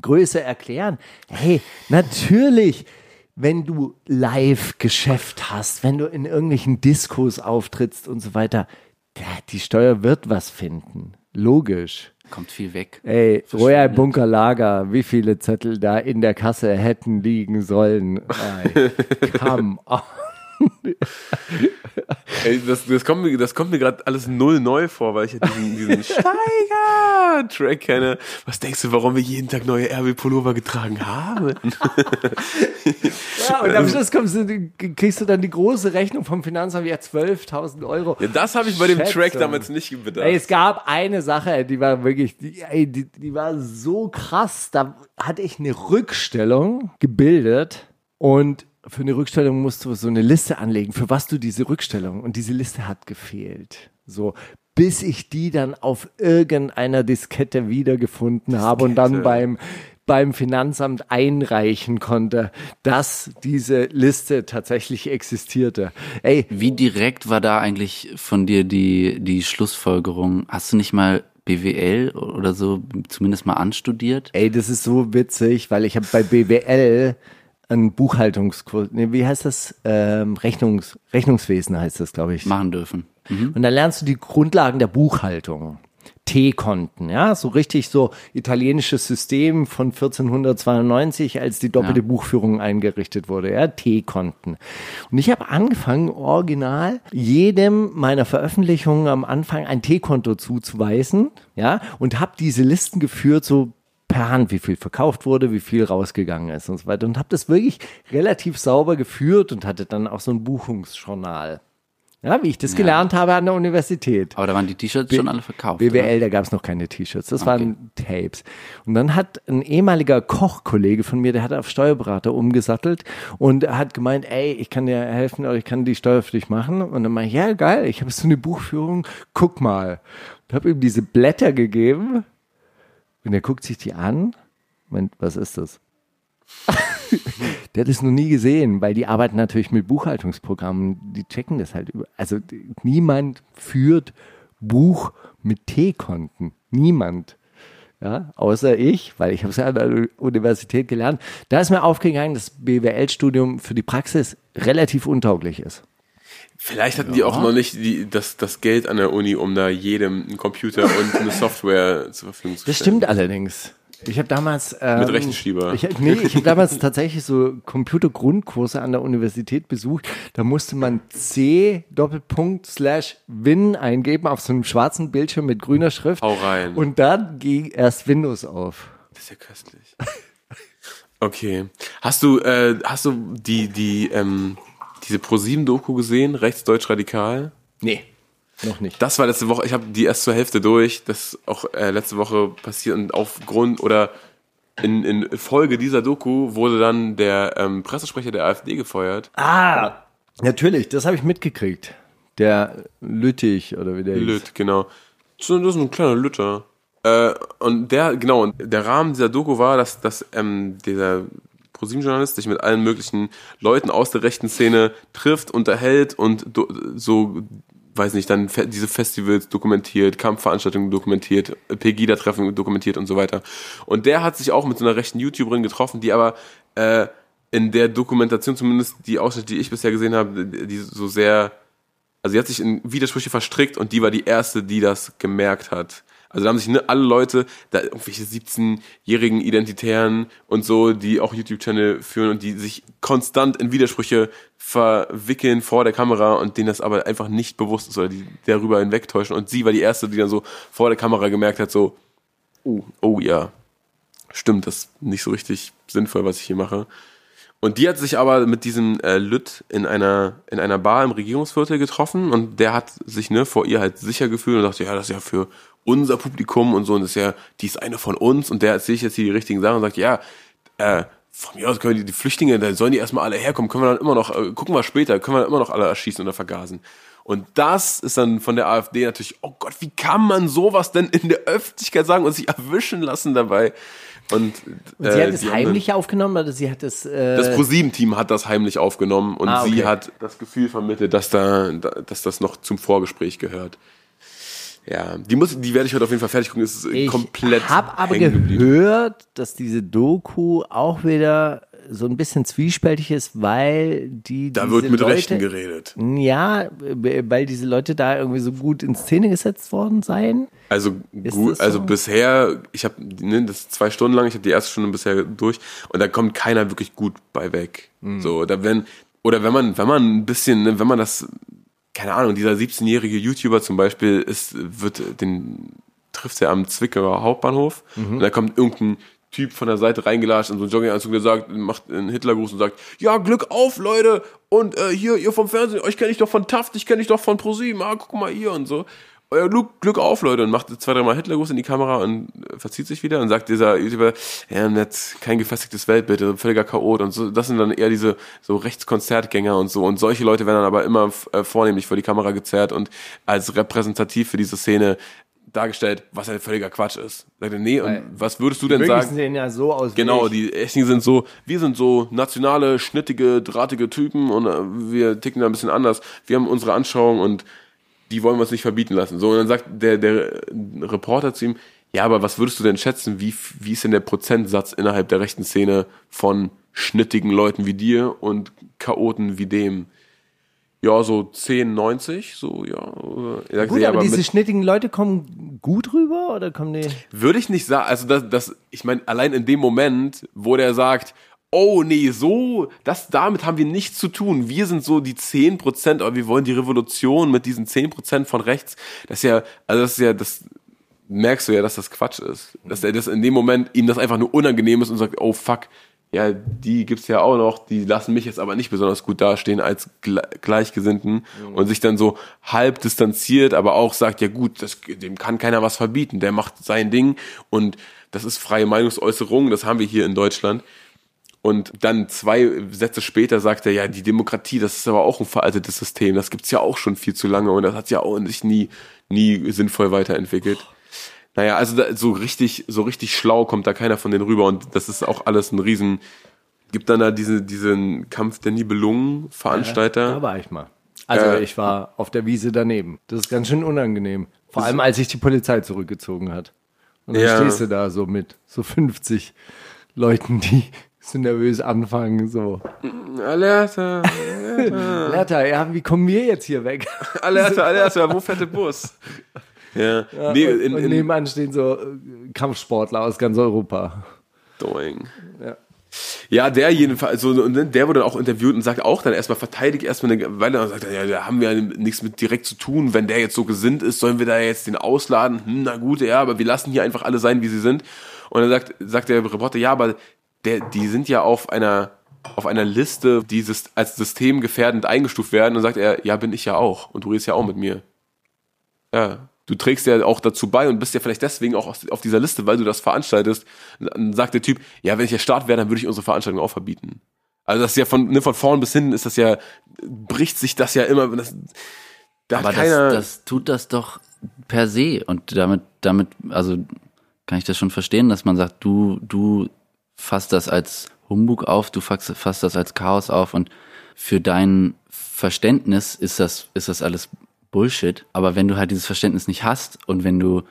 Größe erklären. Hey, natürlich, wenn du Live-Geschäft hast, wenn du in irgendwelchen Diskos auftrittst und so weiter, die Steuer wird was finden. Logisch. Kommt viel weg. Ey, Royal Bunker Lager, wie viele Zettel da in der Kasse hätten liegen sollen? Ey, come on. Ey, das, das kommt mir, das kommt mir gerade alles null neu vor, weil ich ja diesen, diesen Steiger-Track kenne. Was denkst du, warum wir jeden Tag neue RB-Pullover getragen haben? Ja, und am Schluss kommst du, kriegst du dann die große Rechnung vom Finanzamt, ja 12.000 Euro. Ja, das habe ich bei dem Schätzung. Track damals nicht bedacht. Ey, es gab eine Sache, die war wirklich, die, ey, die, die war so krass. Da hatte ich eine Rückstellung gebildet und für eine Rückstellung musst du so eine Liste anlegen, für was du diese Rückstellung und diese Liste hat gefehlt. So bis ich die dann auf irgendeiner Diskette wiedergefunden habe und dann Diskette. beim beim Finanzamt einreichen konnte, dass diese Liste tatsächlich existierte. Ey, Wie direkt war da eigentlich von dir die, die Schlussfolgerung? Hast du nicht mal BWL oder so zumindest mal anstudiert? ey, das ist so witzig, weil ich habe bei BWL einen Buchhaltungskurs, nee, wie heißt das? Ähm, Rechnungs, Rechnungswesen heißt das, glaube ich. Machen dürfen. Und dann lernst du die Grundlagen der Buchhaltung. T-Konten, ja, so richtig so italienisches System von 1492, als die doppelte Ja. Buchführung eingerichtet wurde, ja, T-Konten. Und ich habe angefangen, original jedem meiner Veröffentlichungen am Anfang ein T-Konto zuzuweisen, ja, und habe diese Listen geführt, so per Hand, wie viel verkauft wurde, wie viel rausgegangen ist und so weiter. Und habe das wirklich relativ sauber geführt und hatte dann auch so ein Buchungsjournal. Ja, wie ich das gelernt habe an der Universität. Aber da waren die T-Shirts schon alle verkauft. BWL, da gab es noch keine T-Shirts, das waren Tapes. Und dann hat ein ehemaliger Kochkollege von mir, der hat auf Steuerberater umgesattelt und hat gemeint, ey, ich kann dir helfen oder ich kann die Steuer für dich machen. Und dann meinte ich, ja geil, ich habe so eine Buchführung, guck mal. Und habe ihm diese Blätter gegeben und er guckt sich die an. Meint, was ist das? Der hat es noch nie gesehen, weil die arbeiten natürlich mit Buchhaltungsprogrammen, die checken das halt. Also niemand führt Buch mit T-Konten. Niemand. Ja, außer ich, weil ich habe es ja an der Universität gelernt. Da ist mir aufgegangen, dass BWL-Studium für die Praxis relativ untauglich ist. Vielleicht hatten die auch noch nicht die, das, das Geld an der Uni, um da jedem einen Computer und eine Software zur Verfügung zu stellen. Das stimmt allerdings. Ich habe damals ähm, Mit Rechenschieber. Ich, nee, ich habe damals tatsächlich so Computergrundkurse an der Universität besucht. Da musste man C Doppelpunkt slash Win eingeben auf so einem schwarzen Bildschirm mit grüner Schrift. Hau rein. Und dann ging erst Windows auf. Das ist ja köstlich. Okay. Hast du, äh, hast du die, die, ähm, diese ProSieben-Doku gesehen? Rechtsdeutsch radikal? Nee, noch nicht. Das war letzte Woche, ich habe die erst zur Hälfte durch, das ist auch äh, letzte Woche passiert und aufgrund oder in, in Folge dieser Doku wurde dann der ähm, Pressesprecher der AfD gefeuert. Ah, natürlich, das habe ich mitgekriegt. Der Lüttich oder wie der hieß. Lütt, genau. Das ist ein kleiner Lütter. Äh, und der, genau, und der Rahmen dieser Doku war, dass, dass ähm, dieser ProSieben-Journalist sich mit allen möglichen Leuten aus der rechten Szene trifft, unterhält und so, weiß nicht, dann diese Festivals dokumentiert, Kampfveranstaltungen dokumentiert, Pegida-Treffen dokumentiert und so weiter. Und der hat sich auch mit so einer rechten YouTuberin getroffen, die aber äh, in der Dokumentation zumindest die Ausschnitte, die ich bisher gesehen habe, die so sehr also sie hat sich in Widersprüche verstrickt und die war die erste, die das gemerkt hat. Also da haben sich ne, alle Leute, da irgendwelche 17-jährigen Identitären und so, die auch YouTube-Channel führen und die sich konstant in Widersprüche verwickeln vor der Kamera und denen das aber einfach nicht bewusst ist oder die darüber hinwegtäuschen. Und sie war die erste, die dann so vor der Kamera gemerkt hat, so, oh, oh ja, stimmt, das ist nicht so richtig sinnvoll, was ich hier mache. Und die hat sich aber mit diesem äh, Lütt in einer, in einer Bar im Regierungsviertel getroffen und der hat sich ne, vor ihr halt sicher gefühlt und dachte, ja, das ist ja für unser Publikum und so und das ist ja, die ist eine von uns und der erzählt jetzt hier die richtigen Sachen und sagt, ja, äh, von mir aus können die, die Flüchtlinge, da sollen die erstmal alle herkommen, können wir dann immer noch, äh, gucken wir später, können wir dann immer noch alle erschießen oder vergasen. Und das ist dann von der AfD natürlich, oh Gott, wie kann man sowas denn in der Öffentlichkeit sagen und sich erwischen lassen dabei? Und, Und äh, sie hat es die haben heimlich aufgenommen oder sie hat es. Äh, das ProSieben-Team hat das heimlich aufgenommen und Ah, okay. sie hat das Gefühl vermittelt, dass da, da- dass das noch zum Vorgespräch gehört. Ja, die muss, die werde ich heute auf jeden Fall fertig gucken. Es ist ich komplett. habe aber gehört, dass diese Doku auch wieder so ein bisschen zwiespältig ist, weil die. Da wird mit Leute, Rechten geredet. Ja, weil diese Leute da irgendwie so gut in Szene gesetzt worden seien. Also gut, das so? also bisher, ich habe ne, das ist zwei Stunden lang, ich habe die erste Stunde bisher durch und da kommt keiner wirklich gut bei weg. Mhm. So, da wenn oder wenn man, wenn man ein bisschen, ne, wenn man das, keine Ahnung, dieser 17-jährige YouTuber zum Beispiel ist, wird den trifft er am Zwickauer Hauptbahnhof Mhm. und da kommt irgendein Typ von der Seite reingelatscht in so einen Jogginganzug, der sagt, macht einen Hitlergruß und sagt, ja, Glück auf, Leute, und äh, hier, ihr vom Fernsehen, euch kenne ich doch von Taft, ich kenne dich doch von ProSieben, ah, guck mal hier und so. euer Glück, Glück auf, Leute, und macht zwei, dreimal Hitlergruß in die Kamera und äh, verzieht sich wieder und sagt dieser YouTuber, ja, net, kein gefestigtes Weltbild, völliger Chaot und so. Das sind dann eher diese so Rechtskonzertgänger und so. Und solche Leute werden dann aber immer äh, vornehmlich vor die Kamera gezerrt und als repräsentativ für diese Szene dargestellt, was ein völliger Quatsch ist. Sagt er, nee, und Weil was würdest du denn sagen? sehen ja so aus. Genau, die echten sind so, wir sind so nationale, schnittige, drahtige Typen und äh, wir ticken da ein bisschen anders. Wir haben unsere Anschauung und die wollen wir uns nicht verbieten lassen. So, und dann sagt der, der Reporter zu ihm, ja, aber was würdest du denn schätzen, wie, wie ist denn der Prozentsatz innerhalb der rechten Szene von schnittigen Leuten wie dir und Chaoten wie dem? Ja, so 10, 90, so, ja. Sagt, Gut, ja, aber, diese schnittigen Leute kommen gut rüber oder kommen die? würde ich nicht sagen, also das, das ich meine, allein in dem Moment, wo der sagt, oh nee, so, das, damit haben wir nichts zu tun. Wir sind so die 10%, aber wir wollen die Revolution mit diesen 10% von rechts. Das ist ja, also das ist ja, das merkst du ja, dass das Quatsch ist. Dass er das in dem Moment ihm das einfach nur unangenehm ist und sagt, oh fuck, ja, die gibt's ja auch noch, die lassen mich jetzt aber nicht besonders gut dastehen als Gle- Gleichgesinnten und sich dann so halb distanziert, aber auch sagt, ja gut, das, dem kann keiner was verbieten, der macht sein Ding und das ist freie Meinungsäußerung, das haben wir hier in Deutschland. Und dann zwei Sätze später sagt er, ja, die Demokratie, das ist aber auch ein veraltetes System, das gibt's ja auch schon viel zu lange und das hat ja auch sich nie, nie sinnvoll weiterentwickelt. Naja, also da, so richtig, so richtig schlau kommt da keiner von denen rüber und das ist auch alles ein Riesen. Gibt dann da diese, diesen Kampf der Nibelungen Veranstalter. Da war ich mal. Also Äh, ich war auf der Wiese daneben. Das ist ganz schön unangenehm. Vor allem, als sich die Polizei zurückgezogen hat. Und dann Ja. stehst du da so mit so 50 Leuten, die so nervös anfangen, so. Alerta, Letter, ja, wie kommen wir jetzt hier weg? Alerta, Alerta, wo fährt der Bus? Ja, nee, und, in, und nebenan stehen so äh, Kampfsportler aus ganz Europa. Doing. Ja. Ja, der jedenfalls, so, und dann- der wurde auch interviewt und sagt auch dann erstmal, verteidigt erstmal eine Weile und sagt, ja, da haben wir nichts mit direkt zu tun. Wenn der jetzt so gesinnt ist, sollen wir da jetzt den ausladen? Hm, na gut, ja, aber wir lassen hier einfach alle sein, wie sie sind. Und dann sagt, sagt der Reporter, ja, aber der, die sind ja auf einer, auf einer Liste, die als systemgefährdend eingestuft werden. Und sagt er, ja, bin ich ja auch. Und du redest ja auch mit mir. Ja, du trägst ja auch dazu bei und bist ja vielleicht deswegen auch auf dieser Liste, weil du das veranstaltest. Dann sagt der Typ, ja, wenn ich der Staat wäre, dann würde ich unsere Veranstaltung auch verbieten. Also das ist ja von, ne, von vorn bis hin ist das ja, bricht sich das ja immer, das, da Aber keiner, das, das tut das doch per se. Und damit, damit, also kann ich das schon verstehen, dass man sagt, du, du fasst das als Humbug auf, du fasst, fasst das als Chaos auf und für dein Verständnis ist das, ist das alles Bullshit. Aber wenn du halt dieses Verständnis nicht hast und wenn du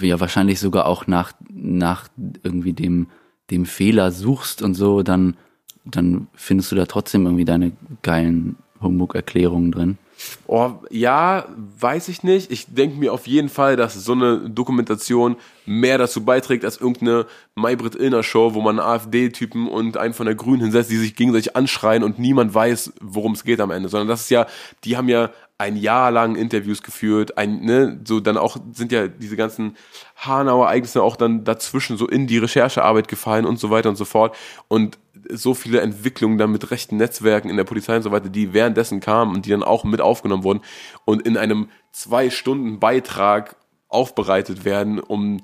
ja wahrscheinlich sogar auch nach, nach irgendwie dem, dem Fehler suchst und so, dann, dann findest du da trotzdem irgendwie deine geilen Humbug-Erklärungen drin. Oh, ja, weiß ich nicht. Ich denke mir auf jeden Fall, dass so eine Dokumentation mehr dazu beiträgt als irgendeine Maybrit Illner Show, wo man AfD-Typen und einen von der Grünen hinsetzt, die sich gegenseitig anschreien und niemand weiß, worum es geht am Ende. Sondern das ist ja, die haben ja ein Jahr lang Interviews geführt, ein, ne, so dann auch sind ja diese ganzen Hanauer Ereignisse auch dann dazwischen so in die Recherchearbeit gefallen und so weiter und so fort. Und so viele Entwicklungen dann mit rechten Netzwerken in der Polizei und so weiter, die währenddessen kamen und die dann auch mit aufgenommen wurden und in einem zwei Stunden Beitrag aufbereitet werden, um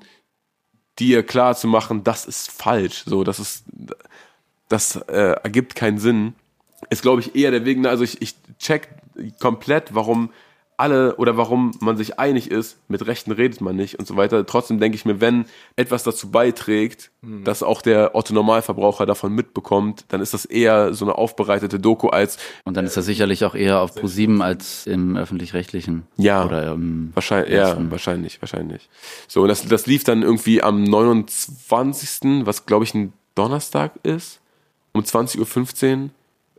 dir klar zu machen, das ist falsch, so, das ist, das äh, ergibt keinen Sinn. Ist, glaube ich, eher der Weg, ne, also ich, ich check komplett, warum alle oder warum man sich einig ist, mit Rechten redet man nicht und so weiter. Trotzdem denke ich mir, wenn etwas dazu beiträgt, dass auch der Otto Normalverbraucher davon mitbekommt, dann ist das eher so eine aufbereitete Doku als Und dann ist das sicherlich auch eher auf Pro7 als im öffentlich-rechtlichen. Ja. Oder im Wahrscheinlich, ja, wahrscheinlich, wahrscheinlich. So, und das, das lief dann irgendwie am 29., was glaube ich ein Donnerstag ist, um 20.15 Uhr.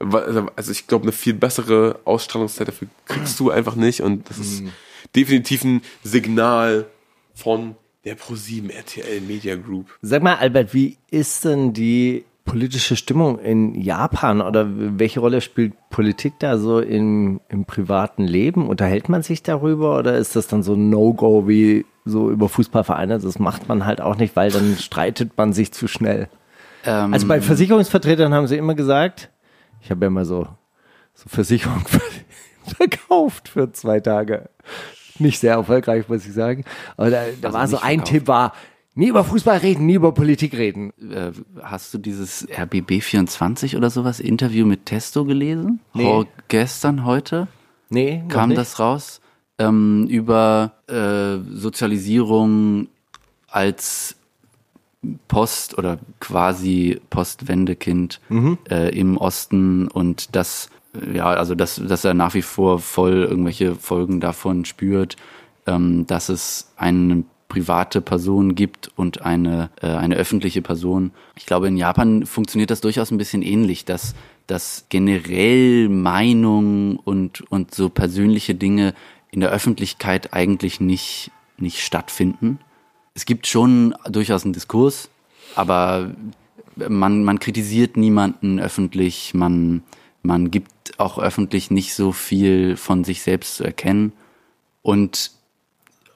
Also also ich glaube, eine viel bessere Ausstrahlungszeit dafür kriegst du einfach nicht. Und das ist definitiv ein Signal von der Pro7 RTL Media Group. Sag mal, Albert, wie ist denn die politische Stimmung in Japan oder welche Rolle spielt Politik da so im, im privaten Leben? Unterhält man sich darüber oder ist das dann so ein No-Go wie so über Fußballvereine? Das macht man halt auch nicht, weil dann streitet man sich zu schnell. Ähm, Also bei Versicherungsvertretern haben sie immer gesagt, ich habe ja mal so, so Versicherung verkauft für zwei Tage. nicht sehr erfolgreich, muss ich sagen. Aber da, da Also war so ein verkauft. Tipp war, nie über Fußball reden, nie über Politik reden. Äh, hast du dieses RBB24 oder sowas Interview mit Testo gelesen? Nee. Vor gestern, heute? Nee, kam das raus ähm, über äh, Sozialisierung als Post- oder quasi Postwendekind Mhm. äh, im Osten und das, ja, also dass, dass er nach wie vor voll irgendwelche Folgen davon spürt, ähm, dass es eine private Person gibt und eine, äh, eine öffentliche Person. Ich glaube, in Japan funktioniert das durchaus ein bisschen ähnlich, dass, dass generell Meinungen und, und so persönliche Dinge in der Öffentlichkeit eigentlich nicht, nicht stattfinden. Es gibt schon durchaus einen Diskurs, aber man, man kritisiert niemanden öffentlich, man, man gibt auch öffentlich nicht so viel von sich selbst zu erkennen. Und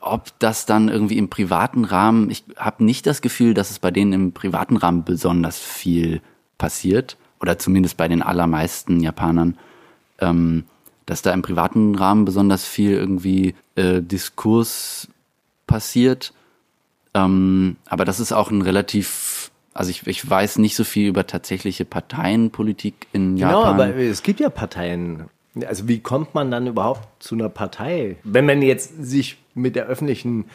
ob das dann irgendwie im privaten Rahmen, ich habe nicht das Gefühl, dass es bei denen im privaten Rahmen besonders viel passiert, oder zumindest bei den allermeisten Japanern, ähm, dass da im privaten Rahmen besonders viel irgendwie äh, Diskurs passiert. Ähm, aber das ist auch ein relativ, also ich, ich weiß nicht so viel über tatsächliche Parteienpolitik in Genau, Japan. aber es gibt ja Parteien. Also wie kommt man dann überhaupt zu einer Partei? Wenn man jetzt sich mit der öffentlichen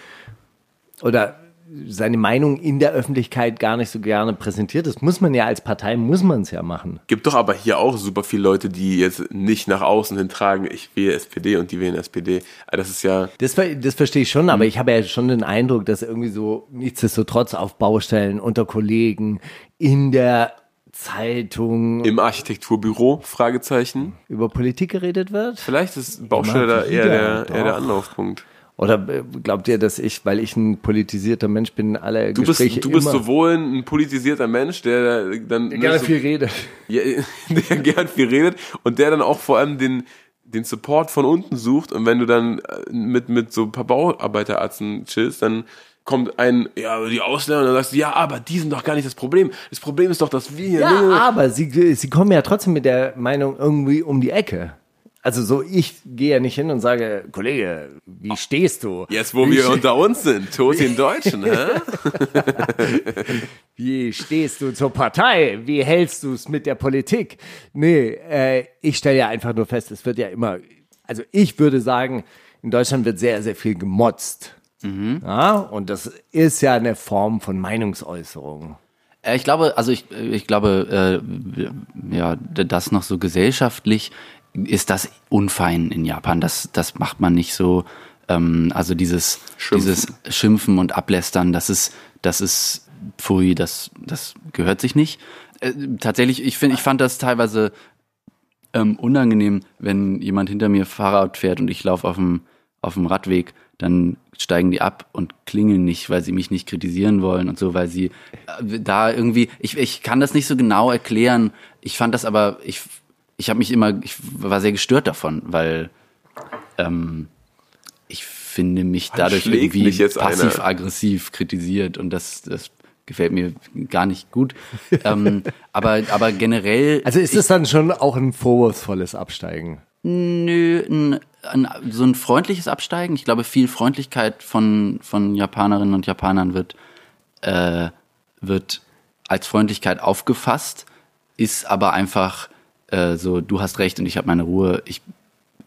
oder seine Meinung in der Öffentlichkeit gar nicht so gerne präsentiert, das muss man ja als Partei, muss man es ja machen. Gibt doch aber hier auch super viele Leute, die jetzt nicht nach außen hin tragen, ich wähle SPD und die wählen SPD. Aber Das ist ja, Das, das verstehe ich schon, aber ich habe ja schon den Eindruck, dass irgendwie so nichtsdestotrotz auf Baustellen unter Kollegen in der Zeitung im Architekturbüro, Fragezeichen. über Politik geredet wird. Vielleicht ist Baustelle da eher der, eher der. Anlaufpunkt. Oder äh, glaubt ihr, dass ich, weil ich ein politisierter Mensch bin, alle Du Gespräche bist, du bist sowohl ein politisierter Mensch, der dann ne, gerne so, viel redet. ja, der gern viel redet und der dann auch vor allem den, den Support von unten sucht. Und wenn du dann äh, mit, mit so ein paar Bauarbeiterärzten chillst, dann kommt ein, ja, die Ausländer und dann sagst du, ja, aber die sind doch gar nicht das Problem. Das Problem ist doch, dass wir hier. Ja, aber sie, sie kommen ja trotzdem mit der Meinung irgendwie um die Ecke. Also so, ich gehe ja nicht hin und sage, Kollege, wie stehst du? Jetzt, wo wir unter uns sind, tot den Deutschen, hä? Wie stehst du zur Partei? Wie hältst du es mit der Politik? Nee, äh, ich stelle ja einfach nur fest, es wird ja immer, also ich würde sagen, in Deutschland wird sehr, sehr viel gemotzt. Ja, und das ist ja eine Form von Meinungsäußerung. Äh, Ich glaube, also ich, ich glaube, äh, ja, das noch so gesellschaftlich ist das unfein in Japan. Das, das macht man nicht so. Ähm, also dieses Schimpfen. dieses Schimpfen und Ablästern, das ist, das ist pfui, das, das gehört sich nicht. Äh, tatsächlich, ich finde, ich fand das teilweise ähm, unangenehm, wenn jemand hinter mir Fahrrad fährt und ich laufe auf dem, auf dem Radweg, dann steigen die ab und klingeln nicht, weil sie mich nicht kritisieren wollen und so, weil sie äh, da irgendwie, ich, ich kann das nicht so genau erklären. Ich fand das aber, ich, ich habe mich immer, ich war sehr gestört davon, weil ähm, ich finde mich dadurch irgendwie mich jetzt einer. passiv-aggressiv kritisiert und das, das gefällt mir gar nicht gut. ähm, aber, aber generell. Also ist es dann schon auch ein vorwurfsvolles Absteigen? Nö, ein, ein, so ein freundliches Absteigen. Ich glaube, viel Freundlichkeit von, von Japanerinnen und Japanern wird, äh, wird als Freundlichkeit aufgefasst, ist aber einfach äh, so, du hast recht und ich habe meine Ruhe. Ich,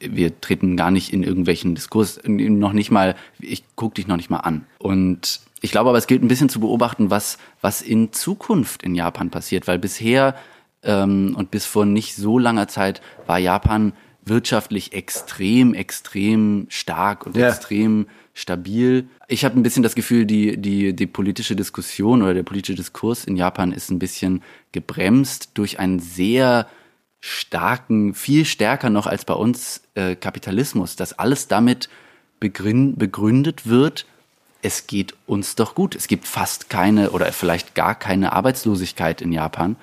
wir treten gar nicht in irgendwelchen Diskurs, noch nicht mal, ich gucke dich noch nicht mal an. Und ich glaube aber, es gilt ein bisschen zu beobachten, was, was in Zukunft in Japan passiert, weil bisher ähm, und bis vor nicht so langer Zeit war Japan wirtschaftlich extrem, extrem stark und Ja. extrem stabil. Ich habe ein bisschen das Gefühl, die, die, die politische Diskussion oder der politische Diskurs in Japan ist ein bisschen gebremst durch einen sehr starken, viel stärker noch als bei uns äh, Kapitalismus, dass alles damit begrün- begründet wird, es geht uns doch gut. Es gibt fast keine oder vielleicht gar keine Arbeitslosigkeit in Japan.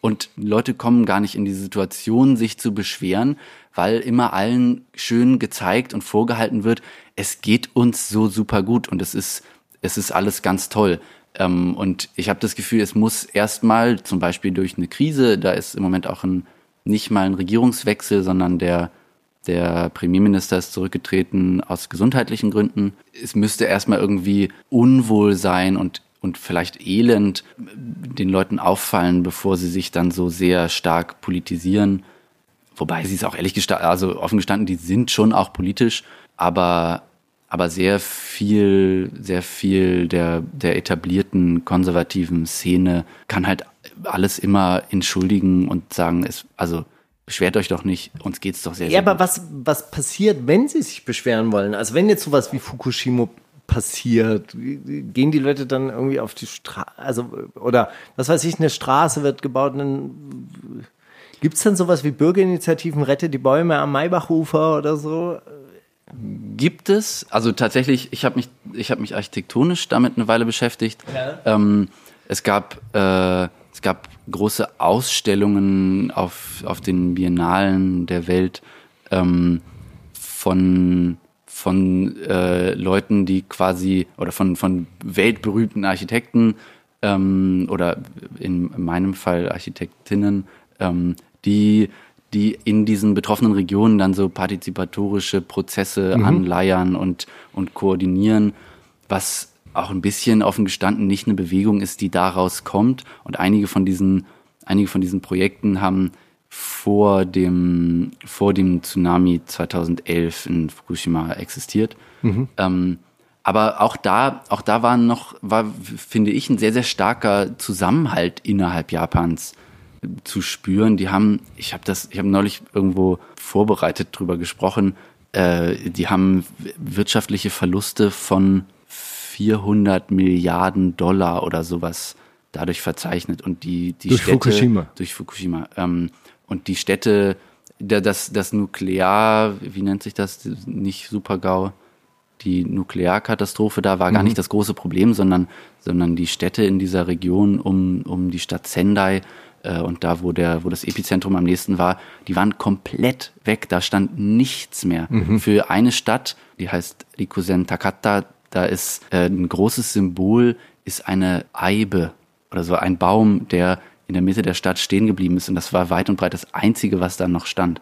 Und Leute kommen gar nicht in die Situation, sich zu beschweren, weil immer allen schön gezeigt und vorgehalten wird, es geht uns so super gut und es ist, es ist alles ganz toll. Ähm, und ich habe das Gefühl, es muss erstmal, zum Beispiel durch eine Krise, da ist im Moment auch ein, nicht mal ein Regierungswechsel, sondern der, der Premierminister ist zurückgetreten aus gesundheitlichen Gründen. Es müsste erstmal irgendwie Unwohlsein und und vielleicht Elend den Leuten auffallen, bevor sie sich dann so sehr stark politisieren. Wobei sie es auch ehrlich gestanden, also offen gestanden, die sind schon auch politisch, aber, aber sehr viel, sehr viel der, der etablierten konservativen Szene kann halt alles immer entschuldigen und sagen, es, also beschwert euch doch nicht, uns geht's doch sehr, sehr Ja, aber gut. was, was passiert, wenn sie sich beschweren wollen? Also wenn jetzt sowas wie Fukushima passiert, gehen die Leute dann irgendwie auf die Straße, also, oder was weiß ich, eine Straße wird gebaut, dann gibt es dann sowas wie Bürgerinitiativen, rette die Bäume am Maybachufer oder so? Gibt es, also tatsächlich, ich habe mich, ich habe mich architektonisch damit eine Weile beschäftigt. Ähm, es gab, äh, es gab große Ausstellungen auf, auf den Biennalen der Welt ähm, von von äh, Leuten, die quasi oder von von weltberühmten Architekten ähm, oder in meinem Fall Architektinnen, ähm, die die in diesen betroffenen Regionen dann so partizipatorische Prozesse anleiern und und koordinieren, was auch ein bisschen offen gestanden nicht eine Bewegung ist, die daraus kommt. Und einige von diesen einige von diesen Projekten haben vor dem, vor dem Tsunami 2011 in Fukushima existiert. Ähm, aber auch da, auch da war noch, war, finde ich, ein sehr, sehr starker Zusammenhalt innerhalb Japans äh, zu spüren. Die haben, ich habe das, ich habe neulich irgendwo vorbereitet drüber gesprochen, äh, die haben wirtschaftliche Verluste von 400 Milliarden Dollar oder sowas dadurch verzeichnet und die die Durch Städte Fukushima. durch Fukushima. Ähm, und die Städte das das Nuklear wie nennt sich das? Nicht Supergau. Die Nuklearkatastrophe da war gar nicht das große Problem sondern sondern die Städte in dieser Region um um die Stadt Sendai äh, und da wo der wo das Epizentrum am nächsten war die waren komplett weg. Da stand nichts mehr für eine Stadt die heißt Rikusen Takata da ist äh, ein großes Symbol ist eine Eibe oder so ein Baum, der in der Mitte der Stadt stehen geblieben ist und das war weit und breit das einzige, was da noch stand.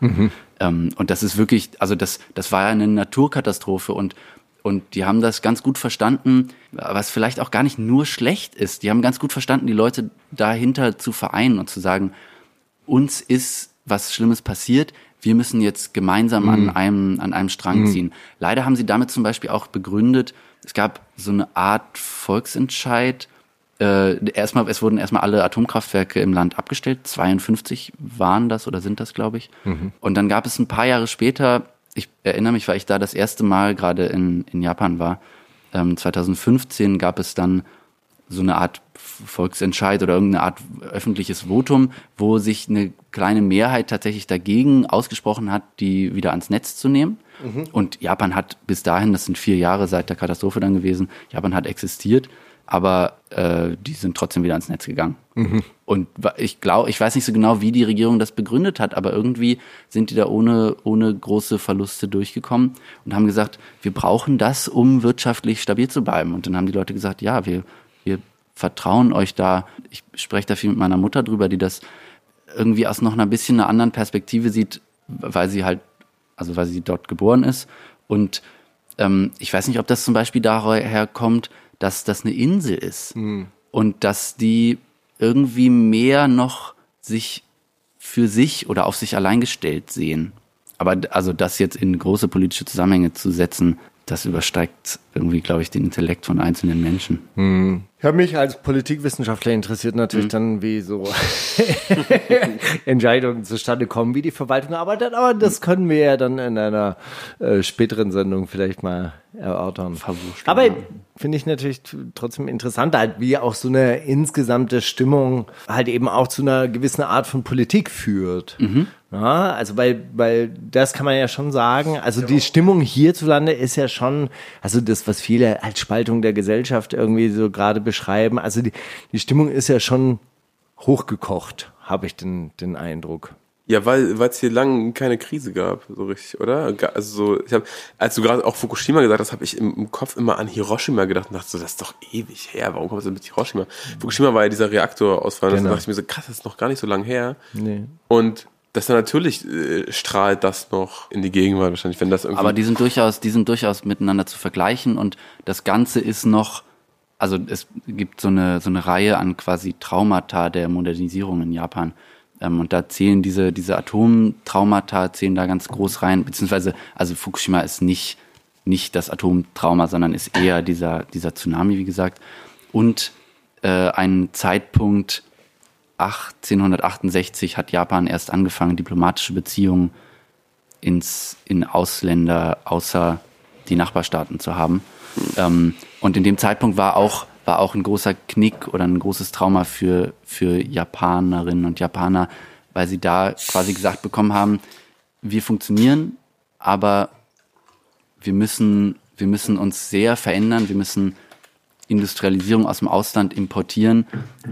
Ähm, und das ist wirklich, also das, das war ja eine Naturkatastrophe und und die haben das ganz gut verstanden, was vielleicht auch gar nicht nur schlecht ist. Die haben ganz gut verstanden, die Leute dahinter zu vereinen und zu sagen, uns ist was Schlimmes passiert, wir müssen jetzt gemeinsam an einem, an einem Strang ziehen. Leider haben sie damit zum Beispiel auch begründet, es gab so eine Art Volksentscheid, äh, erstmal, es wurden erstmal alle Atomkraftwerke im Land abgestellt. 52 waren das oder sind das, glaube ich. Und dann gab es ein paar Jahre später, ich erinnere mich, weil ich da das erste Mal gerade in, in Japan war, ähm, 2015 gab es dann so eine Art Volksentscheid oder irgendeine Art öffentliches Votum, wo sich eine kleine Mehrheit tatsächlich dagegen ausgesprochen hat, die wieder ans Netz zu nehmen. Und Japan hat bis dahin, das sind vier Jahre seit der Katastrophe dann gewesen, Japan hat existiert, aber äh, die sind trotzdem wieder ans Netz gegangen. Und wa- ich glaube, ich weiß nicht so genau, wie die Regierung das begründet hat, aber irgendwie sind die da ohne, ohne große Verluste durchgekommen und haben gesagt, wir brauchen das, um wirtschaftlich stabil zu bleiben. Und dann haben die Leute gesagt, ja, wir, wir vertrauen euch da. Ich spreche da viel mit meiner Mutter drüber, die das irgendwie aus noch einer bisschen einer anderen Perspektive sieht, weil sie halt, also weil sie dort geboren ist. Und ähm, ich weiß nicht, ob das zum Beispiel daher kommt, dass das eine Insel ist und dass die irgendwie mehr noch sich für sich oder auf sich allein gestellt sehen. Aber also das jetzt in große politische Zusammenhänge zu setzen, das übersteigt irgendwie, glaube ich, den Intellekt von einzelnen Menschen. Ich habe mich als Politikwissenschaftler interessiert natürlich dann, wie so Entscheidungen zustande kommen, wie die Verwaltung arbeitet, aber das können wir ja dann in einer äh, späteren Sendung vielleicht mal erörtern. Aber finde ich natürlich trotzdem interessant, halt, wie auch so eine insgesamte Stimmung halt eben auch zu einer gewissen Art von Politik führt. Ja, also weil, weil das kann man ja schon sagen. Also die Stimmung hierzulande ist ja schon, also das, was viele als Spaltung der Gesellschaft irgendwie so gerade beschreiben. Also die, die Stimmung ist ja schon hochgekocht, habe ich den, den Eindruck. Ja, weil es hier lang keine Krise gab, so richtig, oder? Also so, ich habe, als du gerade auch Fukushima gesagt hast, habe ich im, im Kopf immer an Hiroshima gedacht und dachte so, das ist doch ewig her. Warum kommst du mit Hiroshima? Fukushima war ja dieser Reaktorausfall. Genau. da dachte ich mir so, krass, das ist noch gar nicht so lang her. Nee. Und dass dann natürlich äh, strahlt das noch in die Gegenwart wahrscheinlich, wenn das irgendwie. Aber die sind durchaus, die sind durchaus miteinander zu vergleichen und das Ganze ist noch, also es gibt so eine, so eine Reihe an quasi Traumata der Modernisierung in Japan. Ähm, und da zählen diese, diese Atomtraumata zählen da ganz groß rein, beziehungsweise, also Fukushima ist nicht, nicht das Atomtrauma, sondern ist eher dieser, dieser Tsunami, wie gesagt. Und äh, ein Zeitpunkt 1868 hat Japan erst angefangen, diplomatische Beziehungen ins, in Ausländer außer die Nachbarstaaten zu haben. Ähm, und in dem Zeitpunkt war auch, war auch ein großer Knick oder ein großes Trauma für, für Japanerinnen und Japaner, weil sie da quasi gesagt bekommen haben, wir funktionieren, aber wir müssen, wir müssen uns sehr verändern, wir müssen Industrialisierung aus dem Ausland importieren,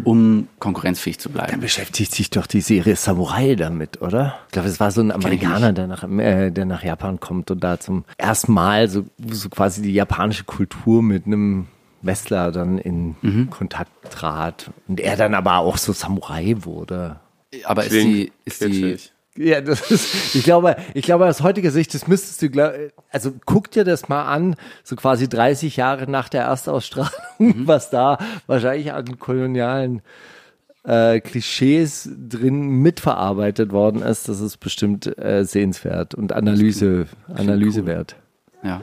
um konkurrenzfähig zu Da bleiben. beschäftigt sich doch die Serie Samurai damit, oder? Ich glaube, es war so ein Amerikaner, der nach, äh, der nach Japan kommt und da zum ersten Mal so, so quasi die japanische Kultur mit einem Westler dann in Mhm. Kontakt trat und er dann aber auch so Samurai wurde. Aber ist die, ist die, kitschig. Ja, das ist, ich glaube, ich glaube, aus heutiger Sicht, das müsstest du, glaub- also guck dir das mal an, so quasi 30 Jahre nach der Erstausstrahlung, was da wahrscheinlich an kolonialen äh, Klischees drin mitverarbeitet worden ist, das ist bestimmt äh, sehenswert und Analyse, Analyse wert. ja.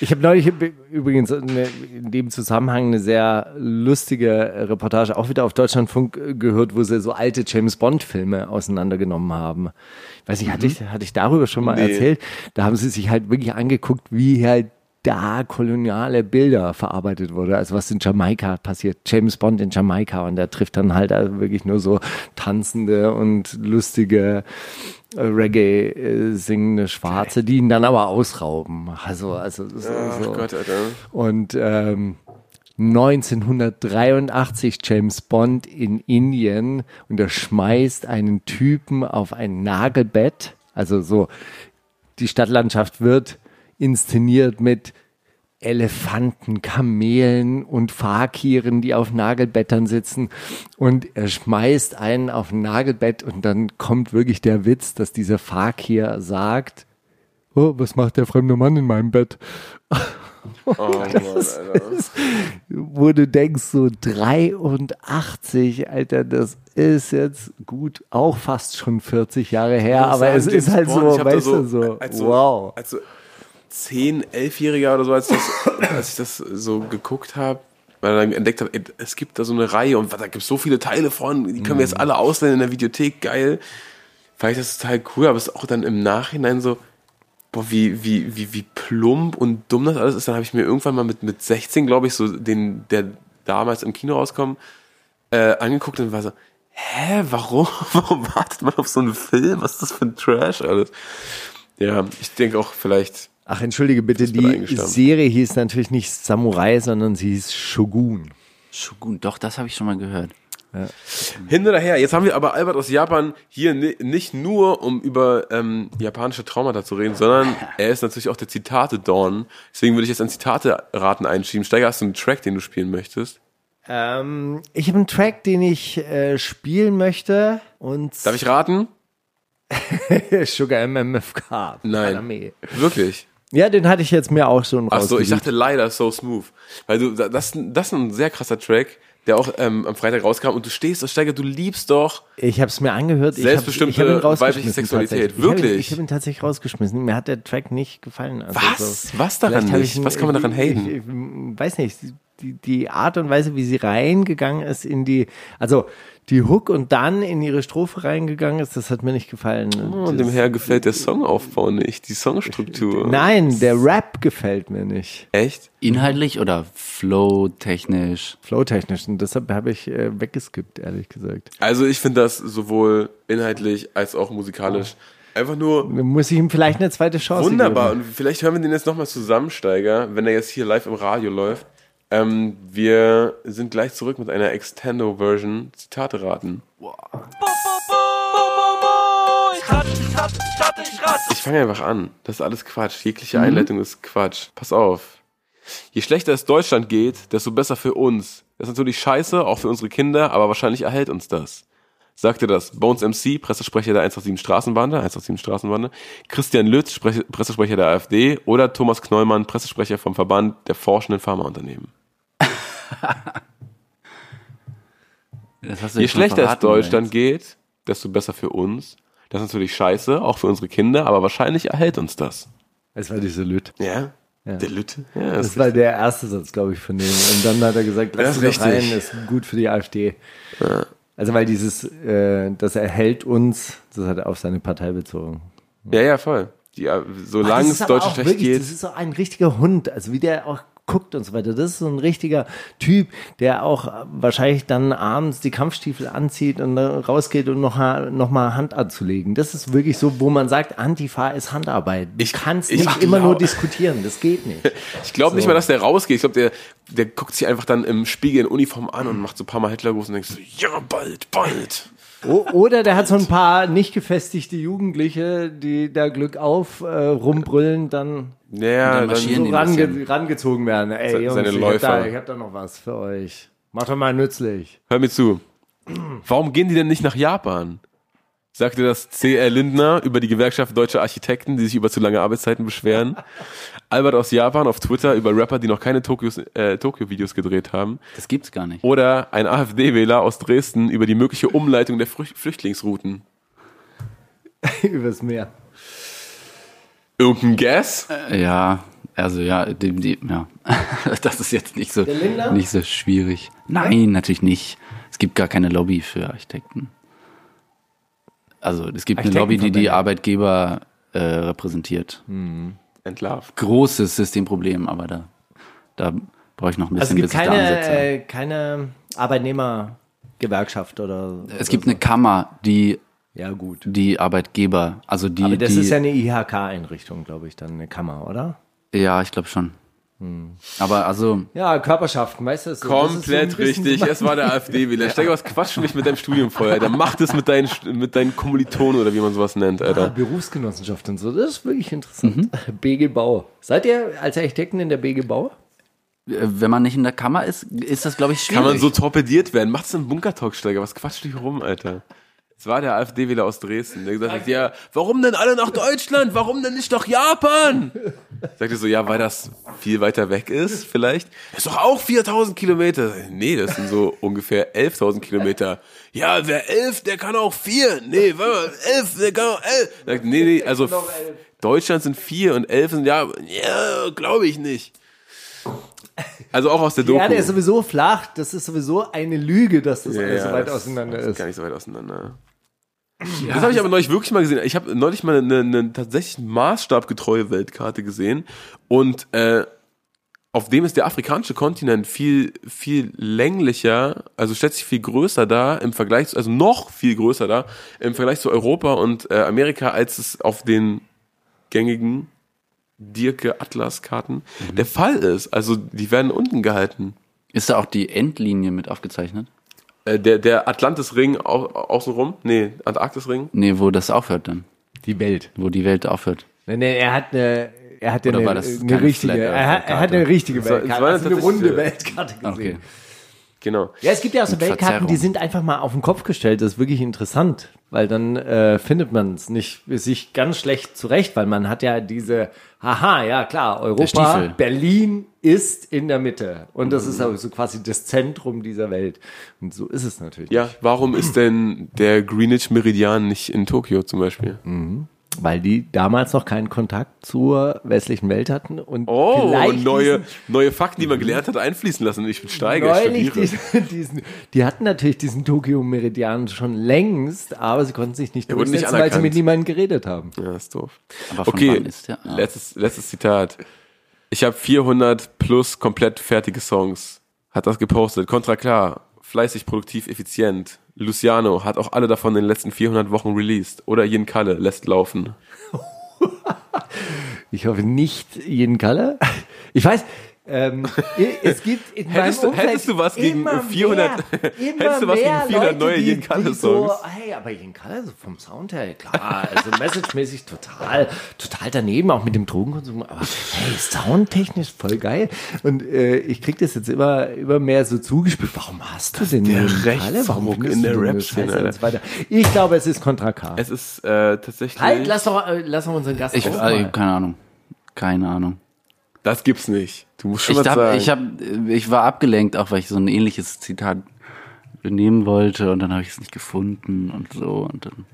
Ich habe neulich übrigens in dem Zusammenhang eine sehr lustige Reportage auch wieder auf Deutschlandfunk äh, gehört, wo sie so alte James Bond Filme auseinandergenommen haben. Ich weiß nicht, hatte ich, hatte ich darüber schon mal Nee. erzählt? Da haben sie sich halt wirklich angeguckt, wie halt da koloniale Bilder verarbeitet wurde, also was in Jamaika passiert. James Bond in Jamaika und der trifft dann halt also wirklich nur so tanzende und lustige äh, Reggae äh, singende Schwarze, die ihn dann aber ausrauben. Also, also so, Ach so. Gott. Und ähm, 1983 James Bond in Indien und er schmeißt einen Typen auf ein Nagelbett. Also so, die Stadtlandschaft wird inszeniert mit Elefanten, Kamelen und Fakiren, die auf Nagelbettern sitzen. Und er schmeißt einen auf ein Nagelbett und dann kommt wirklich der Witz, dass dieser Fakir sagt, oh, was macht der fremde Mann in meinem Bett? Oh Mann, Alter. wo du denkst, so 83, Alter, das ist jetzt gut, auch fast schon 40 Jahre her, aber es ist halt Bond, so, weißt du, so, als so wow. Als so 10, 11-Jähriger oder so, als, das, als ich das so geguckt habe, weil dann entdeckt habe, ey, es gibt da so eine Reihe und da gibt es so viele Teile von, die können wir jetzt alle ausleihen in der Videothek, geil. Fand ich das total cool, aber es ist auch dann im Nachhinein so, boah, wie, wie, wie, wie plump und dumm das alles ist. Dann habe ich mir irgendwann mal mit, mit 16, glaube ich, so den, der damals im Kino rauskommt, äh, angeguckt und war so, hä, warum, warum wartet man auf so einen Film? Was ist das für ein Trash alles? Ja, ich denke auch vielleicht, Ach, entschuldige bitte, die. Serie hieß natürlich nicht Samurai, sondern sie hieß Shogun. Shogun, doch, das habe ich schon mal gehört. hin oder her. Jetzt haben wir aber Albert aus Japan hier ni- nicht nur, um über ähm, japanische Traumata zu reden, sondern er ist natürlich auch der Zitate-Dorn. Deswegen würde ich jetzt ein Zitate-Raten einschieben. Steiger, hast du einen Track, den du spielen möchtest? Ähm, ich habe einen Track, den ich äh, spielen möchte und Darf ich raten? Sugar MMFK. Nein. Paname. Wirklich? Ja, den hatte ich jetzt mir auch schon Ach so, ich dachte leider so smooth. Weil du, das, das ist ein sehr krasser Track, der auch ähm, am Freitag rauskam und du stehst, und Steiger, du liebst doch. Ich habe es mir angehört. Ich hab- Selbstbestimmte ich hab ihn rausgeschmissen weibliche Sexualität. tatsächlich. Ich hab ihn- Wirklich? Ich habe ihn tatsächlich rausgeschmissen. Mir hat der Track nicht gefallen. Also Was? So, Was daran hab nicht? ich ihn- Was kann man daran ich, haten? Ich, ich, weiß nicht. Die, die Art und Weise, wie sie reingegangen ist in die, also die Hook und dann in ihre Strophe reingegangen ist, das hat mir nicht gefallen. Oh, und das, dem Herr gefällt der Songaufbau nicht, die Songstruktur. Nein, der Rap gefällt mir nicht. Echt? Inhaltlich oder flow-technisch? Flowtechnisch. Und deshalb habe ich äh, weggeskippt, ehrlich gesagt. Also ich finde das sowohl inhaltlich als auch musikalisch einfach nur Dann muss ich ihm vielleicht eine zweite Chance wunderbar. geben. Und vielleicht hören wir den jetzt nochmal zusammen, Steiger, wenn er jetzt hier live im Radio läuft. Ähm, wir sind gleich zurück mit einer Extendo-Version. Zitate raten. Ich fange einfach an. Das ist alles Quatsch. Jegliche Einleitung ist Quatsch. Pass auf. Je schlechter es Deutschland geht, desto besser für uns. Das ist natürlich scheiße, auch für unsere Kinder, aber wahrscheinlich erhält uns das. Sagte das Bones MC, Pressesprecher der 187 Straßenbande, 187 Straßenbande, Christian Lütz, Sprech- Pressesprecher der AfD oder Thomas Knollmann, Pressesprecher vom Verband der forschenden Pharmaunternehmen. Das hast du Je schlechter es Deutschland geht, desto besser für uns. Das ist natürlich scheiße, auch für unsere Kinder, aber wahrscheinlich erhält uns das. Das war diese Lüt. Ja? Der Lütte? Ja, das Das war der erste Satz, glaube ich, von dem. Und dann hat er gesagt, Das lass rein, richtig. ist gut für die AfD. Also weil dieses, äh, das erhält uns, das hat er auf seine Partei bezogen. ja, ja, voll. Die, äh, solange es auch schlecht wirklich, geht. Das ist so ein richtiger Hund, also wie der auch guckt und so weiter. Das ist so ein richtiger Typ, der auch wahrscheinlich dann abends die Kampfstiefel anzieht und rausgeht, um noch, noch mal Hand anzulegen. Das ist wirklich so, wo man sagt, Antifa ist Handarbeit. Du Ich- kannst ich nicht immer nur glaub- diskutieren, das geht nicht. Ich glaube nicht mal, dass der rausgeht. Ich glaube, der, der guckt sich einfach dann im Spiegel in Uniform an und macht so ein paar Mal Hitlergruß und denkt so, ja, bald, bald. Oder der hat so ein paar nicht gefestigte Jugendliche, die da Glück auf äh, rumbrüllen, dann Ja, dann marschieren so range rangezogen werden. Ey, Se- Jungs, seine ich hab, Läufer. da, ich hab da noch was für euch. Macht doch mal nützlich. Hör mir zu. Warum gehen die denn nicht nach Japan? Sagte das C.R. Lindner über die Gewerkschaft Deutscher Architekten, die sich über zu lange Arbeitszeiten beschweren. Albert aus Japan auf Twitter über Rapper, die noch keine Tokios, äh, Tokio-Videos gedreht haben. Das gibt's gar nicht. Oder ein AfD-Wähler aus Dresden über die mögliche Umleitung der Früch- Flüchtlingsrouten. Übers Meer. Irgendein Guess? Ja, also ja, die, die, ja. das ist jetzt nicht so, nicht so schwierig. Nein, natürlich nicht. Es gibt gar keine Lobby für Architekten. Also es gibt eine Lobby, die die. Arbeitgeber äh, repräsentiert. Entlarvt. Großes Systemproblem, aber da, da brauche ich noch ein Also bisschen, es gibt bis ich da keine, ansetze. äh, keine Arbeitnehmergewerkschaft oder. es gibt eine Kammer, die Ja, gut. die Arbeitgeber, also die, Aber das die ist ja eine IHK-Einrichtung, glaube ich, dann eine Kammer, oder? ja, ich glaube schon. Hm. Aber also Ja, Körperschaften, weißt du? so- so Komplett bisschen richtig. so- Es war der AfD-Wähler. Steiger, was quatsch nicht mit deinem Studium vorher. Alter. Mach das mit deinen, mit deinen Kommilitonen oder wie man sowas nennt, Ah, Alter. Berufsgenossenschaft und so, das ist wirklich interessant. Mhm. BG Bau. Seid ihr als Architekten in der BG Bau? äh, wenn man nicht in der Kammer ist, ist das glaube ich schwierig. Kann man so torpediert werden? Macht's im Bunkertalk, Steiger. Was quatscht dich rum, Alter? Es war der AfD-Wähler aus Dresden, der gesagt hat, ja, warum denn alle nach Deutschland? Warum denn nicht nach Japan? Sagte so, ja, weil das viel weiter weg ist, vielleicht. Das ist doch auch 4000 Kilometer. Nee, das sind so ungefähr 11.000 Kilometer. Ja, wer elf, der kann auch vier. Nee, warte mal, elf, der kann auch elf. Sagt, nee, nee, also Deutschland sind vier und elf sind, ja, ja, glaube ich nicht. Also auch aus der Doku. Ja, der ist sowieso flach. Das ist sowieso eine Lüge, dass das alles so weit das auseinander ist. ist. Gar nicht so weit auseinander. das habe ich aber neulich wirklich mal gesehen. Ich habe neulich mal eine, eine tatsächlich maßstabgetreue Weltkarte gesehen und äh, auf dem ist der afrikanische Kontinent viel viel länglicher, also stellt sich viel größer dar im Vergleich, zu, also noch viel größer da im Vergleich zu Europa und äh, Amerika, als es auf den gängigen Dirke Atlas Karten der Fall ist. Also die werden unten gehalten. Ist da auch die Endlinie mit aufgezeichnet? Äh, der, der Atlantisring au, außenrum? Nee, Antarktisring? Nee, wo das aufhört dann. Die Welt. Wo die Welt aufhört. Nee, nee, er hat eine, er hat ja eine, das eine richtige, er hat, er hat eine richtige Weltkarte, war also eine runde Weltkarte gesehen. Okay. Genau. Ja, es gibt ja auch so Weltkarten, die sind einfach mal auf den Kopf gestellt. Das ist wirklich interessant, weil dann äh, findet man es nicht sich ganz schlecht zurecht, weil man hat ja diese, haha, ja klar, Europa. Berlin ist in der Mitte und das ist aber so quasi das Zentrum dieser Welt. Und so ist es natürlich. Ja, warum ist denn der Greenwich Meridian nicht in Tokio zum Beispiel? Weil die damals noch keinen Kontakt zur westlichen Welt hatten und Oh, vielleicht neue, neue Fakten, die man gelernt hat, einfließen lassen. Ich bin Steiger, ich neulich studiere. diesen, diesen, die hatten natürlich diesen Tokio-Meridian schon längst, aber sie konnten sich nicht Der wurde nicht durchsetzen, weil sie mit niemandem geredet haben. Ja, ist doof. Okay, ist der? Ah. letztes, letztes Zitat. Ich habe 400 plus komplett fertige Songs. Hat das gepostet. Kontra klar. Fleißig, produktiv, effizient. Luciano hat auch alle davon in den letzten 400 Wochen released. Oder Jen Kalle lässt laufen. Ich hoffe nicht jeden Kalle. Ich weiß, Ähm, es gibt in Hättest meinem du- hättest du was gegen immer 400 mehr, hättest du was gegen mehr 400 Leute, neue Jen Kalle die so, Songs? hey, aber Jen Kalle so vom Sound her, klar, also messagemäßig total, total daneben, auch mit dem Drogenkonsum, aber hey, soundtechnisch voll geil. Und äh, ich krieg das jetzt immer, immer mehr so zugespielt. Warum hast du denn der Kalle? Warum in der so weiter? Ich glaube, es ist Contra K. Es ist äh, tatsächlich. Halt, lass doch, äh, lass doch unseren Gast Ich, auch also, mal. keine Ahnung. Keine Ahnung. Das gibt's nicht. Du musst schon Ich, was hab, sagen. ich, hab, ich war abgelenkt, auch weil ich so ein ähnliches Zitat nehmen wollte und dann habe ich es nicht gefunden und so. Und dann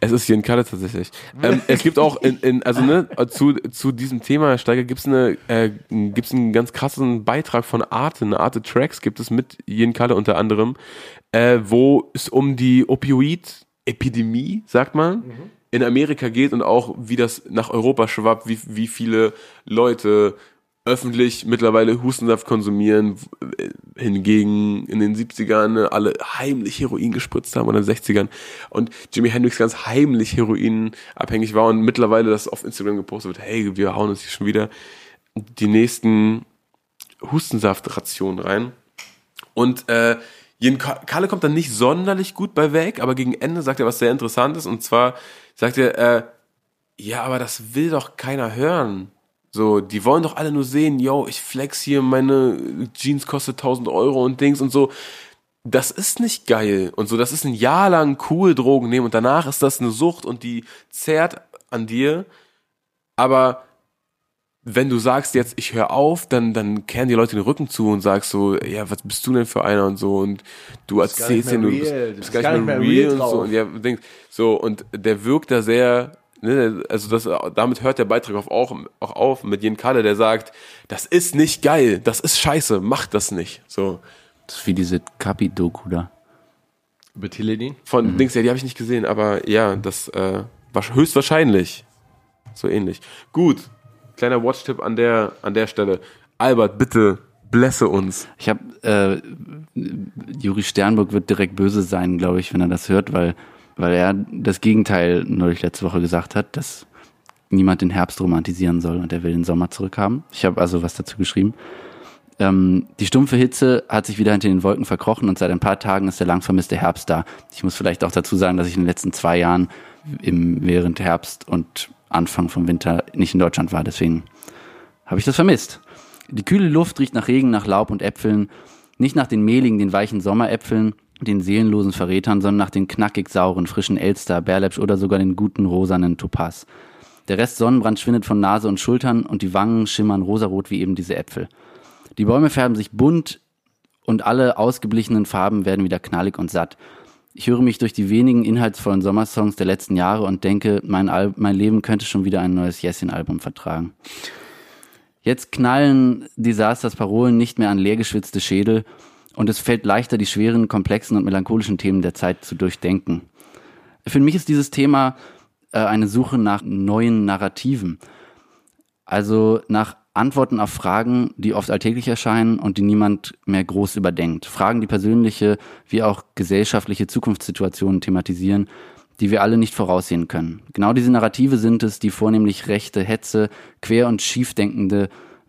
Es ist Jen Kalle tatsächlich. Ähm, es gibt auch in, in also ne, zu, zu diesem Thema, Herr Steiger, gibt's eine, äh, gibt's einen ganz krassen Beitrag von Arte, eine Arte Tracks gibt es mit Jen Kalle unter anderem, äh, wo es um die Opioid-Epidemie, sagt man, in Amerika geht und auch wie das nach Europa schwappt, wie, wie viele Leute öffentlich mittlerweile Hustensaft konsumieren, w- hingegen in den 70ern alle heimlich Heroin gespritzt haben oder in den 60ern und Jimi Hendrix ganz heimlich heroinabhängig war und mittlerweile das auf Instagram gepostet wird, hey, wir hauen uns hier schon wieder die nächsten Hustensaftrationen rein. Und äh, Jen Ka- Kalle kommt dann nicht sonderlich gut bei weg, aber gegen Ende sagt er was sehr Interessantes und zwar sagt er, äh, ja, aber das will doch keiner hören. So, die wollen doch alle nur sehen, yo, ich flex hier, meine Jeans kostet 1000 Euro und Dings und so. Das ist nicht geil. Und so, das ist ein Jahr lang cool Drogen nehmen und danach ist das eine Sucht und die zerrt an dir. Aber wenn du sagst jetzt, ich höre auf, dann, dann kehren die Leute den Rücken zu und sagst so, ja, was bist du denn für einer und so und du gar erzählst denen, du bist, real, bist gar nicht mehr real und so und ja, denkst, so und der wirkt da sehr, ne, also das, damit hört der Beitrag auch, auch, auch auf mit Jen Kalle, der sagt, das ist nicht geil, das ist scheiße, macht das nicht, so. das ist wie diese Kapi-Doku da. Über Tilledin? Von Dings, ja, die habe ich nicht gesehen, aber ja, das äh, war höchstwahrscheinlich so ähnlich. Gut, kleiner Watch-Tipp an der, an der Stelle. Albert, bitte blesse uns. Ich habe, äh, Juri Sternburg wird direkt böse sein, glaube ich, wenn er das hört, weil, weil er das Gegenteil neulich letzte Woche gesagt hat, dass niemand den Herbst romantisieren soll und er will den Sommer zurückhaben. Ich habe also was dazu geschrieben. Ähm, die stumpfe Hitze hat sich wieder hinter den Wolken verkrochen und seit ein paar Tagen ist der lang vermisste Herbst da. Ich muss vielleicht auch dazu sagen, dass ich in den letzten zwei Jahren im, während Herbst und Anfang vom Winter nicht in Deutschland war, deswegen habe ich das vermisst. Die kühle Luft riecht nach Regen, nach Laub und Äpfeln, nicht nach den mehligen, den weichen Sommeräpfeln, den seelenlosen Verrätern, sondern nach den knackig sauren, frischen Elster, Bärläppsch oder sogar den guten rosanen Topaz. Der Rest Sonnenbrand schwindet von Nase und Schultern und die Wangen schimmern rosarot wie eben diese Äpfel. Die Bäume färben sich bunt und alle ausgeblichenen Farben werden wieder knallig und satt. Ich höre mich durch die wenigen inhaltsvollen Sommersongs der letzten Jahre und denke, mein, Al mein Leben könnte schon wieder ein neues Jessin-Album vertragen. Jetzt knallen Disasters Parolen nicht mehr an leergeschwitzte Schädel und es fällt leichter, die schweren, komplexen und melancholischen Themen der Zeit zu durchdenken. Für mich ist dieses Thema äh, eine Suche nach neuen Narrativen. Also nach Antworten auf Fragen, die oft alltäglich erscheinen und die niemand mehr groß überdenkt. Fragen, die persönliche wie auch gesellschaftliche Zukunftssituationen thematisieren, die wir alle nicht voraussehen können. Genau diese Narrative sind es, die vornehmlich rechte Hetze, quer und schiefdenkende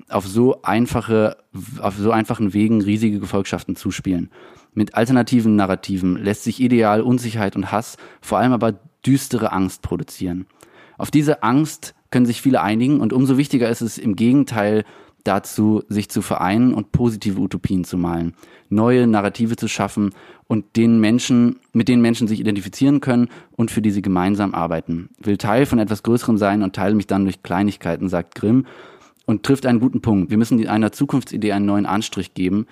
auf so einfache, auf so einfachen Wegen riesige Gefolgschaften zuspielen. Mit alternativen Narrativen lässt sich Ideal, Unsicherheit und Hass, vor allem aber düstere Angst produzieren. Auf diese Angst können sich viele einigen und umso wichtiger ist es im Gegenteil dazu, sich zu vereinen und positive Utopien zu malen, neue Narrative zu schaffen und den Menschen, mit denen Menschen sich identifizieren können und für die sie gemeinsam arbeiten. Will Teil von etwas Größerem sein und teile mich dann durch Kleinigkeiten, sagt Grimm und trifft einen guten Punkt. Wir müssen einer Zukunftsidee einen neuen Anstrich geben,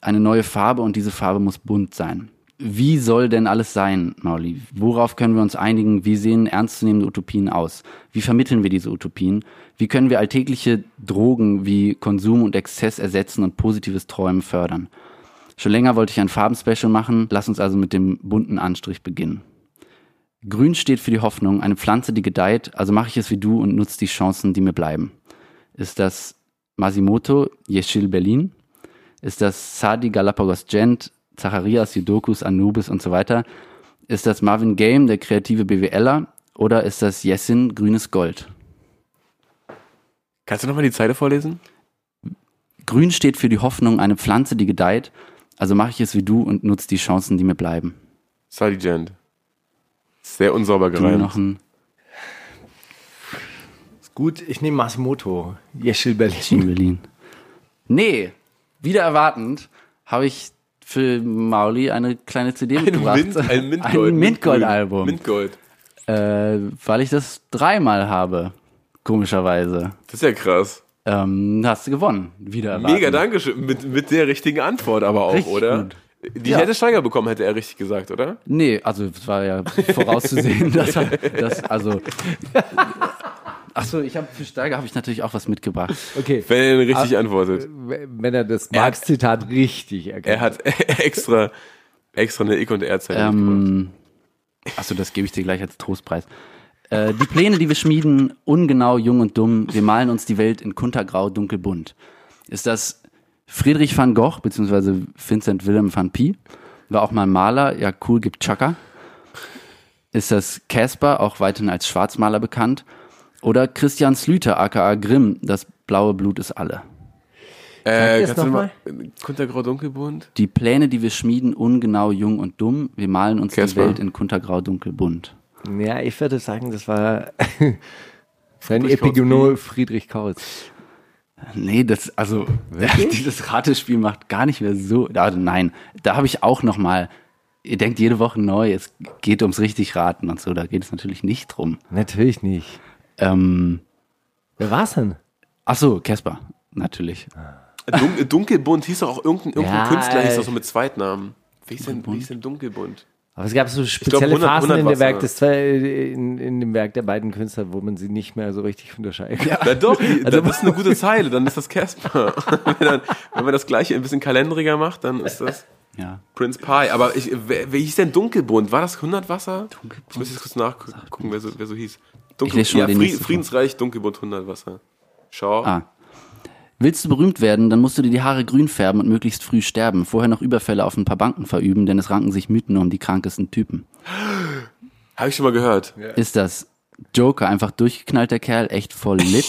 eine neue Farbe und diese Farbe muss bunt sein. Wie soll denn alles sein, Mauli? Worauf können wir uns einigen? Wie sehen ernstzunehmende Utopien aus? Wie vermitteln wir diese Utopien? Wie können wir alltägliche Drogen wie Konsum und Exzess ersetzen und positives Träumen fördern? Schon länger wollte ich ein Farbenspecial machen. Lass uns also mit dem bunten Anstrich beginnen. Grün steht für die Hoffnung, eine Pflanze, die gedeiht, also mache ich es wie du und nutze die Chancen, die mir bleiben. Ist das Masimoto Yeshil Berlin? Ist das Sadi Galapagos Gent, Zacharias Judokus Anubis und so weiter? Ist das Marvin Game, der kreative BWLer? Oder ist das Jessin Grünes Gold? Kannst du nochmal die Zeile vorlesen? Grün steht für die Hoffnung, eine Pflanze, die gedeiht. Also mache ich es wie du und nutze die Chancen, die mir bleiben. Saligent. Sehr unsauber Du gereimt. noch ein Gut, ich nehme Masimoto. Jeschil Berlin. in Berlin. Nee, wieder erwartend habe ich für Mauli eine kleine CD Ein, mitgebracht. Mint, ein Mintgold. Ein Mintgold-Album. Mintgold. äh, weil ich das dreimal habe, komischerweise. Das ist ja krass. Ähm, hast du gewonnen, wieder erwartend. Mega Dankeschön. Mit, mit der richtigen Antwort aber auch, Richtig oder? gut. Die Ja. hätte Steiger bekommen, hätte er richtig gesagt, oder? Nee, also es war ja vorauszusehen, dass, er- dass also Achso, ich habe für Steiger habe ich natürlich auch was mitgebracht. Okay. Wenn er richtig Ah, antwortet. Wenn er das Marx-Zitat richtig erkennt. Er hat extra, extra eine Ick- und mitgebracht. Ähm, achso, das gebe ich dir gleich als Trostpreis. Äh, die Pläne, die wir schmieden, ungenau, jung und dumm, wir malen uns die Welt in kuntergrau, dunkelbunt. Ist das Friedrich van Gogh, beziehungsweise Vincent Willem van Pie, war auch mal Maler, ja cool, gibt Chaka. Ist das Casper, auch weiterhin als Schwarzmaler bekannt? Oder Christian Slüter, aka Grimm, das blaue Blut ist alle. Äh, das kannst du noch mal? Kuntergrau Dunkelbunt? Die Pläne, die wir schmieden, ungenau, jung und dumm, wir malen uns Casper. die Welt in kuntergrau, dunkelbunt. Ja, ich würde sagen, das war sein Friedrich Epigono Friedrich Kautz. Nee, das, also, dieses Ratespiel macht gar nicht mehr so, also nein, da habe ich auch noch mal, ihr denkt jede Woche neu, es geht ums richtig raten und so, da geht es natürlich nicht drum. Natürlich nicht. Ähm, Wer war's denn? ach so, Casper, natürlich. Dun Dunkelbunt hieß doch auch irgendein, irgendein Ja, Künstler, hieß äh, doch so mit Zweitnamen. Wie ist denn, wie ist denn Dunkelbunt? Aber es gab so spezielle 100 Phasen in, 100 der Werk des, in, in dem Werk der beiden Künstler, wo man sie nicht mehr so richtig unterscheiden kann. Na doch, die, das ist eine gute Zeile, dann ist das Casper. wenn, dann, wenn man das gleiche ein bisschen kalendriger macht, dann ist das Ja. Prince Pie. Aber ich, wer, wer hieß denn Dunkelbunt? War das 100 Wasser? Ich muss jetzt kurz nachgucken, wer so, wer so hieß. Dunkel, lese schon ja, mal den Fried. Friedensreich, Dunkelbunt, 100 Wasser. Schau. Ah. Willst du berühmt werden, dann musst du dir die Haare grün färben und möglichst früh sterben. Vorher noch Überfälle auf ein paar Banken verüben, denn es ranken sich Mythen um die krankesten Typen. Habe ich schon mal gehört. Ist das Joker, einfach durchgeknallter Kerl, echt voll lit?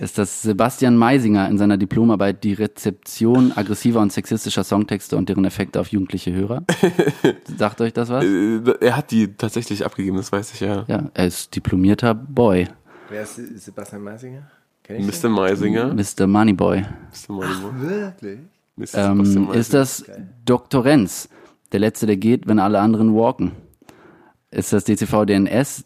Ist das Sebastian Meisinger in seiner Diplomarbeit die Rezeption aggressiver und sexistischer Songtexte und deren Effekte auf jugendliche Hörer? Sagt euch das was? Äh, Er hat die tatsächlich abgegeben, das weiß ich ja. Ja, er ist diplomierter Boy, Wer ist Sebastian Meisinger? Kenn Mr. Meisinger. Mr. Moneyboy. Mr. Moneyboy. Wirklich? Mr. Sebastian Ähm, ist das Dr. Renz, der Letzte, der geht, wenn alle anderen walken? Ist das DCV DNS,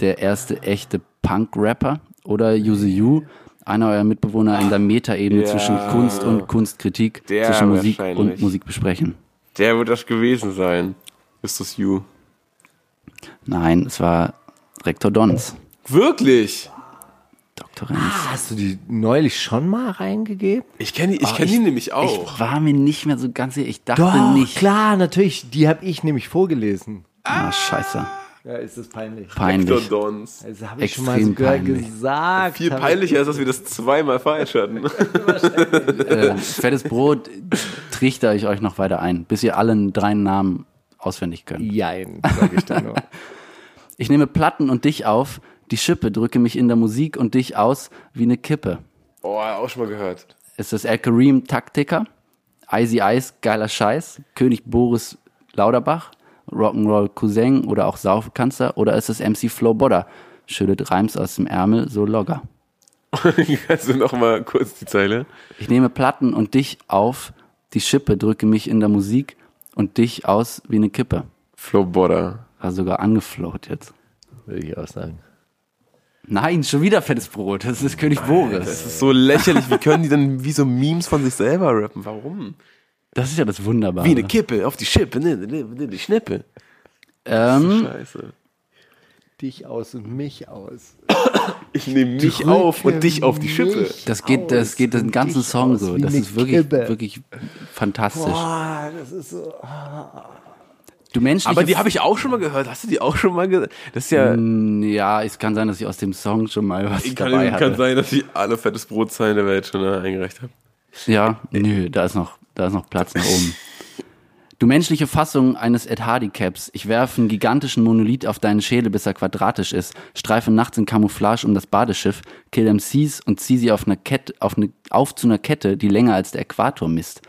der erste echte Punk-Rapper? Oder Use You, einer eurer Mitbewohner in der Metaebene Ja. zwischen Kunst und Kunstkritik, Der zwischen Musik und. Musik besprechen? Der wird das gewesen sein. Ist das you? Nein, es war Rektor Dons. Wirklich? Dr. Renz. Hast du die neulich schon mal reingegeben? Ich kenne ich Ah, kenn ich- ihn nämlich auch. Ich war mir nicht mehr so ganz sicher. Ich dachte Doch, nicht. klar, natürlich. Die habe ich nämlich vorgelesen. Ah, scheiße. Ja, ist das peinlich. Peinlich. Dons. Also habe ich schon mal Extrem sogar peinlich. gesagt. Viel peinlicher ist, dass wir das zweimal falsch hatten. äh, fettes Brot trichter ich euch noch weiter ein, bis ihr allen drei Namen auswendig könnt. jein, sag ich da nur. Ich nehme Platten und dich auf, die Schippe drücke mich in der Musik und dich aus wie eine Kippe. Oh, auch schon mal gehört. Ist das El Kareem Taktiker? Icy Ice, geiler Scheiß? König Boris Lauderbach? Rock'n'Roll Cousin oder auch Saufkanzler? Oder ist es MC Flo Bodder? Schüttet Reims aus dem Ärmel, so logger. Kannst du noch mal kurz die Zeile? Ich nehme Platten und dich auf, die Schippe drücke mich in der Musik und dich aus wie eine Kippe. Flo Bodder. War sogar angefloht jetzt. Würde ich auch sagen. Nein, schon wieder fettes Brot. Das ist König Boris. Das ist so lächerlich. Wie können die dann wie so Memes von sich selber rappen? Warum? Das ist ja das Wunderbare. Wie eine Kippe auf die Schippe, ne, ne, ne, die Schnippe. ähm, Scheiße. Dich aus und mich aus. Ich nehme mich Drücke auf und dich auf die Schippe. das geht, das geht den ganzen Song so. Das ist wirklich, Kippe. wirklich fantastisch. Boah, das ist so. Du menschliche Aber die habe ich auch schon mal gehört. Hast du die auch schon mal gehört? Das ist ja. Ja, es kann sein, dass ich aus dem Song schon mal was kann, dabei kann hatte. sein, dass ich alle fettes Brotzeilen der Welt schon äh, eingereicht habe. Ja, nö, da ist noch, da ist noch Platz nach oben. Du menschliche Fassung eines Ed Hardy Caps. Ich werfe einen gigantischen Monolith auf deinen Schädel, bis er quadratisch ist. Streife nachts in Camouflage um das Badeschiff, kill MCs und zieh sie auf, eine Kette, auf, eine, auf zu einer Kette, die länger als der Äquator misst.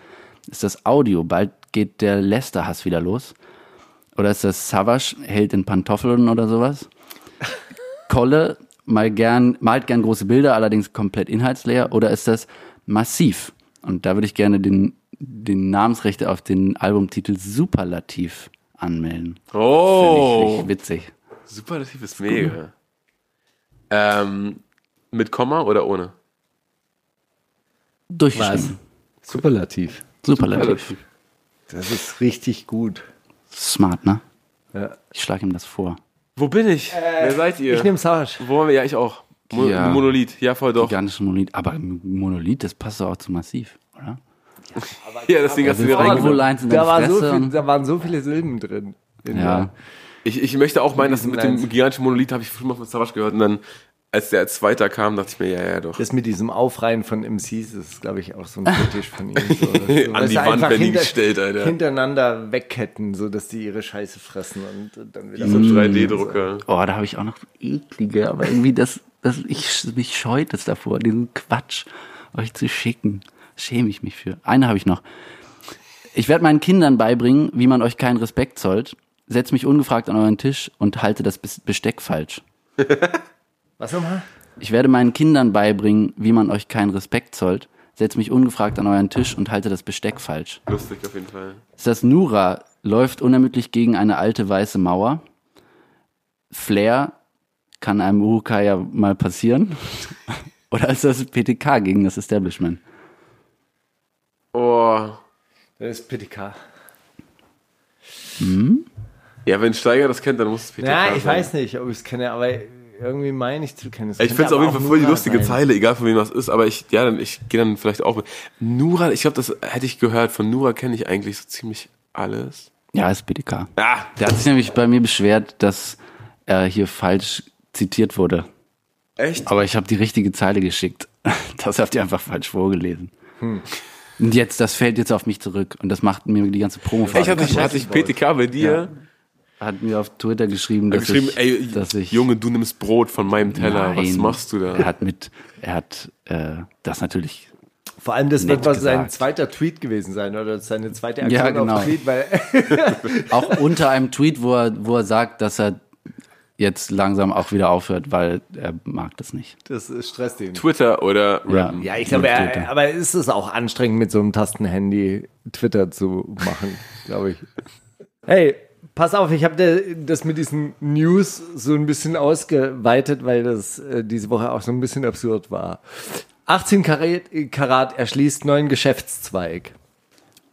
Ist das Audio? Bald geht der Lester-Hass wieder los. Oder ist das Savage, hält in Pantoffeln oder sowas? Kolle, mal gern, malt gern große Bilder, allerdings komplett inhaltsleer. Oder ist das Massiv? Und da würde ich gerne den, den Namensrechte auf den Albumtitel Superlativ anmelden. Oh, Finde ich richtig witzig. superlativ ist mega. Ähm, mit Komma oder ohne? Durchgeschrieben. Superlativ. Superlativ. Das ist richtig gut. Smart, ne? Ja. Ich schlage ihm das vor. Wo bin ich? Wer seid ihr? Ich nehme Savage. Wo haben wir? Ja, ich auch. Mo Ja. Monolith. Ja, voll doch. Gigantischen Monolith. Aber Monolith, das passt doch auch zu Massiv, oder? Ja, deswegen hast du mir Irgendwo reingenommen. Da, war so Fresse. viel, da waren so viele Silben drin. In ja. Ich, ich möchte auch meinen, dass mit dem gigantischen Monolith habe ich schon mal von Savage gehört und dann, als der als Zweiter kam, dachte ich mir, ja, ja, doch. Das mit diesem Aufreihen von MCs ist, glaube ich, auch so ein Fetisch von ihm. So, so, An die Wand werden die gestellt, Alter. Hintereinander wegketten, so dass die ihre Scheiße fressen und dann wieder So ein 3D-Drucker. Oh, da habe ich auch noch eklige, aber irgendwie das, das ich, mich scheut es davor, diesen Quatsch euch zu schicken. Schäme ich mich für. Eine habe ich noch. Ich werde meinen Kindern beibringen, wie man euch keinen Respekt zollt. Setz mich ungefragt an euren Tisch und halte das Bes- Besteck falsch. Was nochmal? Ich werde meinen Kindern beibringen, wie man euch keinen Respekt zollt. Setz mich ungefragt an euren Tisch und halte das Besteck falsch. Lustig auf jeden Fall. Ist das Nura läuft unermüdlich gegen eine alte weiße Mauer? Flair kann einem Urukai ja mal passieren? Oder ist das PTK gegen das Establishment? Oh. Das ist PTK. Ja, wenn Steiger das kennt, dann muss es PTK Ja, ich sein. weiß nicht, ob ich es kenne, aber irgendwie meine ich zu kennen. Ich finde es auf jeden Fall voll die Nura lustige sein. Zeile, egal von wem das ist, aber ich, ja, dann, ich gehe dann vielleicht auch mit. Nura, ich glaube, das hätte ich gehört. Von Nura kenne ich eigentlich so ziemlich alles. Ja, ist PTK. Ah, Der hat sich nämlich bei mir beschwert, dass er hier falsch zitiert wurde. echt? Aber ich habe die richtige Zeile geschickt. Das habt ihr einfach falsch vorgelesen. Und jetzt, das fällt jetzt auf mich zurück. Und das macht mir die ganze promo Ich hatte, hatte ich PTK bei dir hat mir auf Twitter geschrieben, dass geschrieben, ich, ey, dass ich Junge, du nimmst Brot von meinem Teller. Was Nein. machst du da? Er hat mit, er hat äh, das natürlich. Vor allem, das Nett wird was sein zweiter Tweet gewesen sein oder seine zweite Aktion Ja, genau. auf Tweet, weil Auch unter einem Tweet, wo er, wo er sagt, dass er jetzt langsam auch wieder aufhört, weil er mag das nicht. das stresst ihn. Twitter oder Ja. Rappen? Ja, ich glaube, er, aber ist es auch anstrengend, mit so einem Tastenhandy Twitter zu machen, glaube ich. Hey, pass auf, ich habe das mit diesen News so ein bisschen ausgeweitet, weil das äh, diese Woche auch so ein bisschen absurd war. 18 Karat, Karat erschließt neuen Geschäftszweig.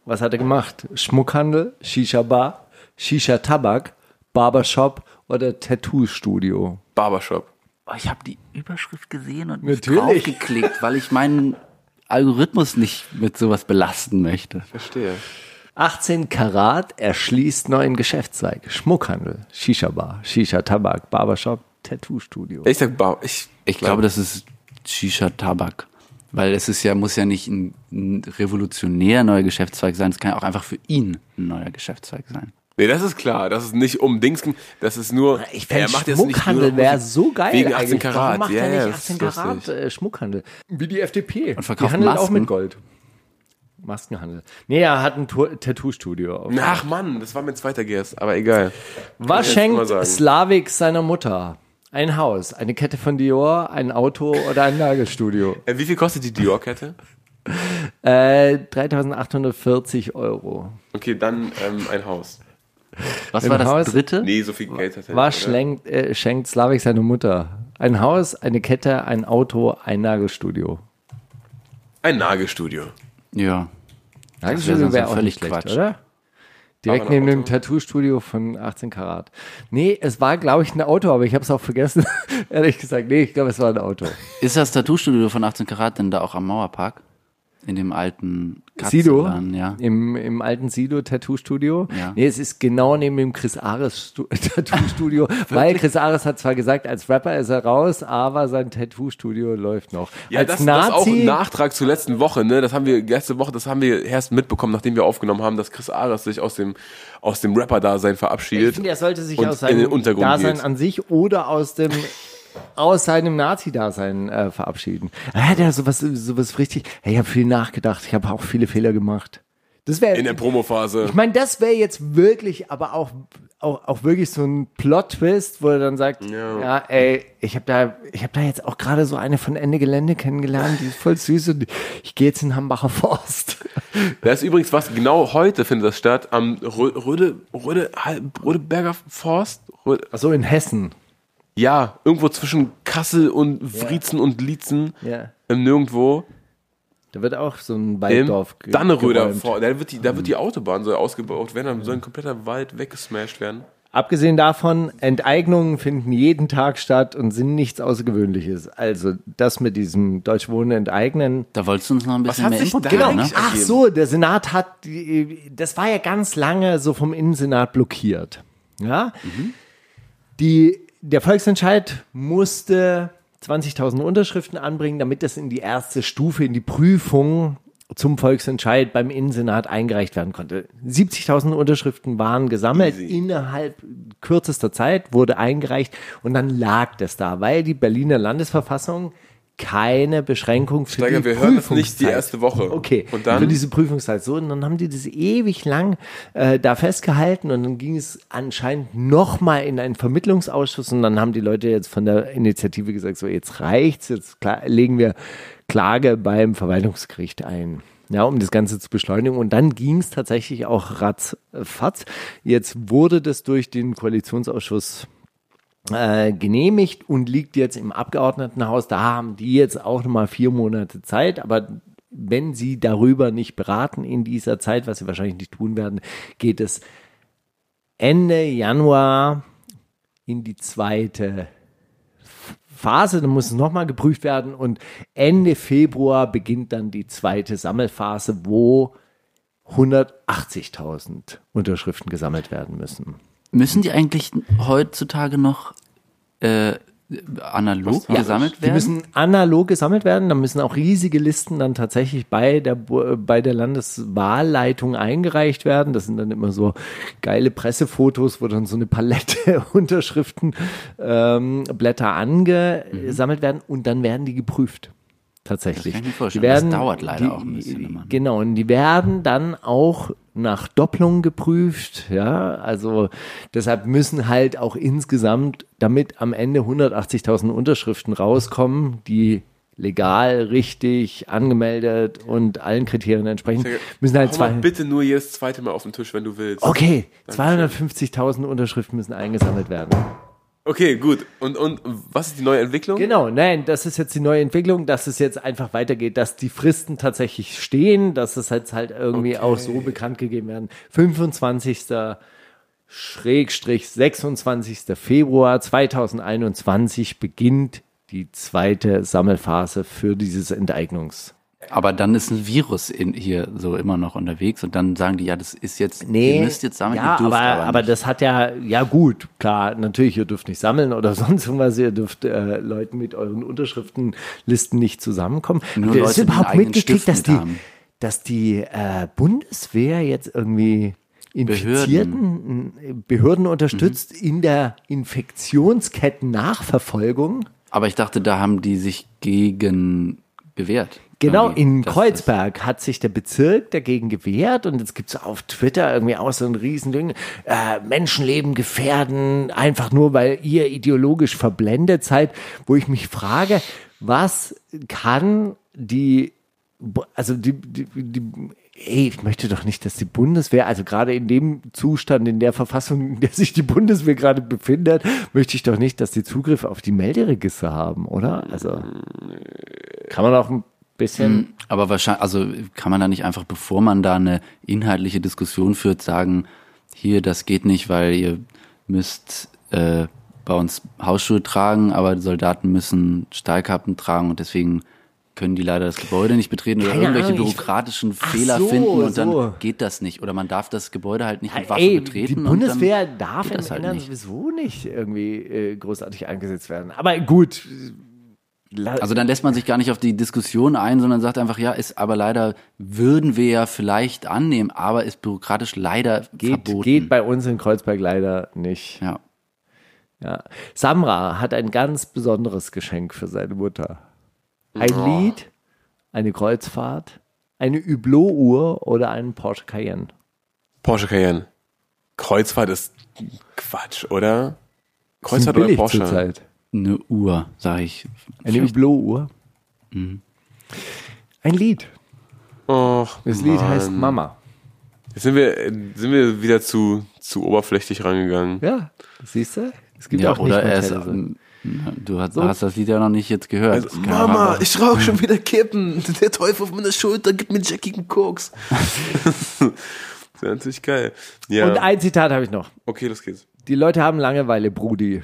Was hat er gemacht? Schmuckhandel, Shisha-Bar, Shisha-Tabak, Barbershop oder Tattoo-Studio? Barbershop. Oh, ich habe die Überschrift gesehen und nicht Natürlich. draufgeklickt, weil ich meinen Algorithmus nicht mit sowas belasten möchte. Verstehe. 18 Karat erschließt neuen Geschäftszweig. Schmuckhandel, Shisha-Bar, Shisha-Tabak, Barbershop, Tattoo-Studio. Ich sag Bar. Ich, Ich glaube, das ist Shisha-Tabak. Weil es ist ja, muss ja nicht ein, ein revolutionär neuer Geschäftszweig sein, es kann ja auch einfach für ihn ein neuer Geschäftszweig sein. Nee, das ist klar. Das ist nicht um Dings. Das ist nur. Ich fände Schmuckhandel wäre so geil. Wegen 18 eigentlich. Karat. Warum macht ja, er nicht das 18 ist Karat äh, Schmuckhandel? Wie die FDP. Und verkauft die handelt auch Masken. mit Gold. Maskenhandel. Nee, er hat ein Tattoo-Studio. Ach Mann, das war mein zweiter Guess, aber egal. Was schenkt. Slavik seiner Mutter? Ein Haus, eine Kette von Dior, ein Auto oder ein Nagelstudio? Äh, wie viel kostet die Dior-Kette? Äh, 3840 Euro. Okay, dann ähm, ein Haus. Was Im war das Haus- dritte? Nee, so viel Geld hat er oder? schenkt, äh, schenkt Slavik seiner Mutter? Ein Haus, eine Kette, ein Auto, ein Nagelstudio. Ein Nagelstudio. Ja. Nagelstudio wäre auch völlig nicht schlecht, Quatsch. oder? Direkt neben dem? Tattoo-Studio von 18 Karat. Nee, es war, glaube ich, ein Auto, aber ich habe es auch vergessen. Ehrlich gesagt, nee, ich glaube, es war ein Auto. Ist das Tattoo-Studio von 18 Karat denn da auch am Mauerpark? In dem alten Sido, ja. im, im alten Sido Tattoo-Studio. Ja. Nee, es ist genau neben dem Chris Ares Stu- Tattoo-Studio, weil Chris Ares hat zwar gesagt, als Rapper ist er raus, aber sein Tattoo-Studio läuft noch. Ja, als das, das auch ein Nachtrag zur letzten Woche, ne? Das haben wir letzte Woche, das haben wir erst mitbekommen, nachdem wir aufgenommen haben, dass Chris Aras sich aus dem aus dem Rapper-Dasein ich verabschiedet. finde, er sollte sich aus seinem Untergrund Dasein geht. an sich oder aus dem aus seinem Nazi-Dasein äh, verabschieden. Er hat ja sowas, sowas richtig. Hey, ich habe viel nachgedacht. Ich habe auch viele Fehler gemacht. Das wäre In der Promophase. Ich meine, das wäre jetzt wirklich, aber auch, auch, auch wirklich so ein Plot-Twist, wo er dann sagt, ja, Ja. ey, ich habe da, ich habe da jetzt auch gerade so eine von Ende Gelände kennengelernt, die ist voll süß und ich gehe jetzt in Hambacher Forst. Da ist übrigens was, genau heute findet das statt, am Rö- Röde, Röde, Rödeberger Forst. Röde, Ach so, in Hessen. Ja, irgendwo zwischen Kassel und Wriezen und Lietzen, Ja. im Nirgendwo. Da wird auch so ein Walddorf ge- Dannenröder geräumt. Forst. Da wird die, da wird die Autobahn soll ausgebaut werden, dann soll ein kompletter Wald weggesmashed werden. Abgesehen davon, Enteignungen finden jeden Tag statt und sind nichts Außergewöhnliches. Also das mit diesem Deutsch Wohnen enteignen, Da wolltest du uns noch ein bisschen hat mehr sich Input da geben, ne? eigentlich- Ach so, der Senat hat, die, das war ja ganz lange so vom Innensenat blockiert. Ja? Die, der Volksentscheid musste 20.000 Unterschriften anbringen, damit das in die erste Stufe, in die Prüfung zum Volksentscheid beim Innensenat eingereicht werden konnte. 70.000 Unterschriften waren gesammelt. Easy. Innerhalb kürzester Zeit wurde eingereicht und dann lag das da, weil die Berliner Landesverfassung keine Beschränkung für Steiger, die wir hören das nicht die Prüfungszeit. erste Woche. Okay, Und dann? für diese Prüfungszeit so und dann haben die das ewig lang äh, da festgehalten und dann ging es anscheinend nochmal in einen Vermittlungsausschuss und dann haben die Leute jetzt von der Initiative gesagt, so jetzt reicht's, jetzt legen wir Klage beim Verwaltungsgericht ein. Ja, um das Ganze zu beschleunigen. Und dann ging es tatsächlich auch ratzfatz. Jetzt wurde das durch den Koalitionsausschuss äh, genehmigt und liegt jetzt im Abgeordnetenhaus. Da haben die jetzt auch nochmal vier Monate Zeit, aber wenn sie darüber nicht beraten in dieser Zeit, was sie wahrscheinlich nicht tun werden, geht es Ende Januar in die zweite Phase, dann muss es nochmal geprüft werden und Ende Februar beginnt dann die zweite Sammelphase, wo 180.000 Unterschriften gesammelt werden müssen. Müssen die eigentlich heutzutage noch äh, analog gesammelt Die werden? müssen analog gesammelt werden. Da müssen auch riesige Listen dann tatsächlich bei der, Bu- bei der Landeswahlleitung eingereicht werden. Das sind dann immer so geile Pressefotos, wo dann so eine Palette Unterschriften, ähm, Blätter angesammelt werden und dann werden die geprüft. Tatsächlich. Das kann ich mir vorstellen. Die werden, Das dauert leider die, auch ein bisschen immer. Genau, und die werden dann auch nach Doppelung geprüft, ja, also deshalb müssen halt auch insgesamt, damit am Ende 180.000 Unterschriften rauskommen, die legal, richtig, angemeldet und allen Kriterien entsprechen, müssen halt zwei, bitte nur jedes zweite Mal auf den Tisch, wenn du willst. okay, 250.000 Unterschriften müssen eingesammelt werden. Okay, gut. Und, und was ist die neue Entwicklung? Genau, nein, das ist jetzt die neue Entwicklung, dass es jetzt einfach weitergeht, dass die Fristen tatsächlich stehen, dass es jetzt halt irgendwie Okay. auch so bekannt gegeben werden. 25. Schrägstrich 26. Februar 2021 beginnt die zweite Sammelphase für dieses Enteignungs. Aber dann ist ein Virus in, hier so immer noch unterwegs und dann sagen die, ja, das ist jetzt, Nee, ihr müsst jetzt sammeln, ja, ihr dürft aber, aber, aber, das hat ja, ja gut, klar, natürlich, ihr dürft nicht sammeln oder sonst irgendwas, ihr dürft äh, Leuten mit euren Unterschriftenlisten nicht zusammenkommen. Nur Leute, einen überhaupt mitgekriegt, dass die, haben. dass die äh, Bundeswehr jetzt irgendwie Infizierten, Behörden, Behörden unterstützt Mhm. in der Infektionsketten-Nachverfolgung? Aber ich dachte, da haben die sich gegen gewehrt. Genau, in dass Kreuzberg hat sich der Bezirk dagegen gewehrt und jetzt gibt's auf Twitter irgendwie auch so ein Riesending, äh, Menschenleben gefährden, einfach nur, weil ihr ideologisch verblendet seid, wo ich mich frage, was kann die, also die, die, die ey, ich möchte doch nicht, dass die Bundeswehr, also gerade in dem Zustand, in der Verfassung, in der sich die Bundeswehr gerade befindet, möchte ich doch nicht, dass die Zugriff auf die Melderegister haben, oder? Also kann man auch ein bisschen Das, aber wahrscheinlich, also kann man da nicht einfach, bevor man da eine inhaltliche Diskussion führt, sagen, hier, das geht nicht, weil ihr müsst äh, bei uns Hausschuhe tragen, aber die Soldaten müssen Stahlkappen tragen und deswegen können die leider das Gebäude nicht betreten oder Keine irgendwelche Ahnung, bürokratischen Fehler so, finden und dann so. geht das nicht. Oder man darf das Gebäude halt nicht mit Waffe Ey, betreten. die und Bundeswehr dann darf das halt nicht. sowieso nicht irgendwie äh, großartig eingesetzt werden. Aber gut. Also dann lässt man sich gar nicht auf die Diskussion ein, sondern sagt einfach, ja, ist aber leider, würden wir ja vielleicht annehmen, aber ist bürokratisch leider geht, verboten. geht bei uns in Kreuzberg leider nicht. ja. Ja. Samra hat ein ganz besonderes Geschenk für seine Mutter. Ein Oh. Lied, eine Kreuzfahrt, eine Hublot-Uhr oder einen Porsche Cayenne. Porsche Cayenne. Kreuzfahrt ist Quatsch, oder? Kreuzfahrt oder Porsche? zurzeit. Eine Uhr, sage ich. Eine Hublot-Uhr. Mhm. Ein Lied. Och, Das Lied Mann. heißt Mama. Jetzt sind wir, sind wir wieder zu, zu oberflächlich rangegangen. Ja, siehst du? Es gibt Ja, auch oder nicht er du hast, hast das Lied ja noch nicht jetzt gehört. Also, Mama, aber- ich rauche schon wieder Kippen. Der Teufel auf meiner Schulter gibt mir Jackie einen Koks. das wäre natürlich geil. Ja. Und ein Zitat habe ich noch. okay, los geht's. Die Leute haben Langeweile, Brudi.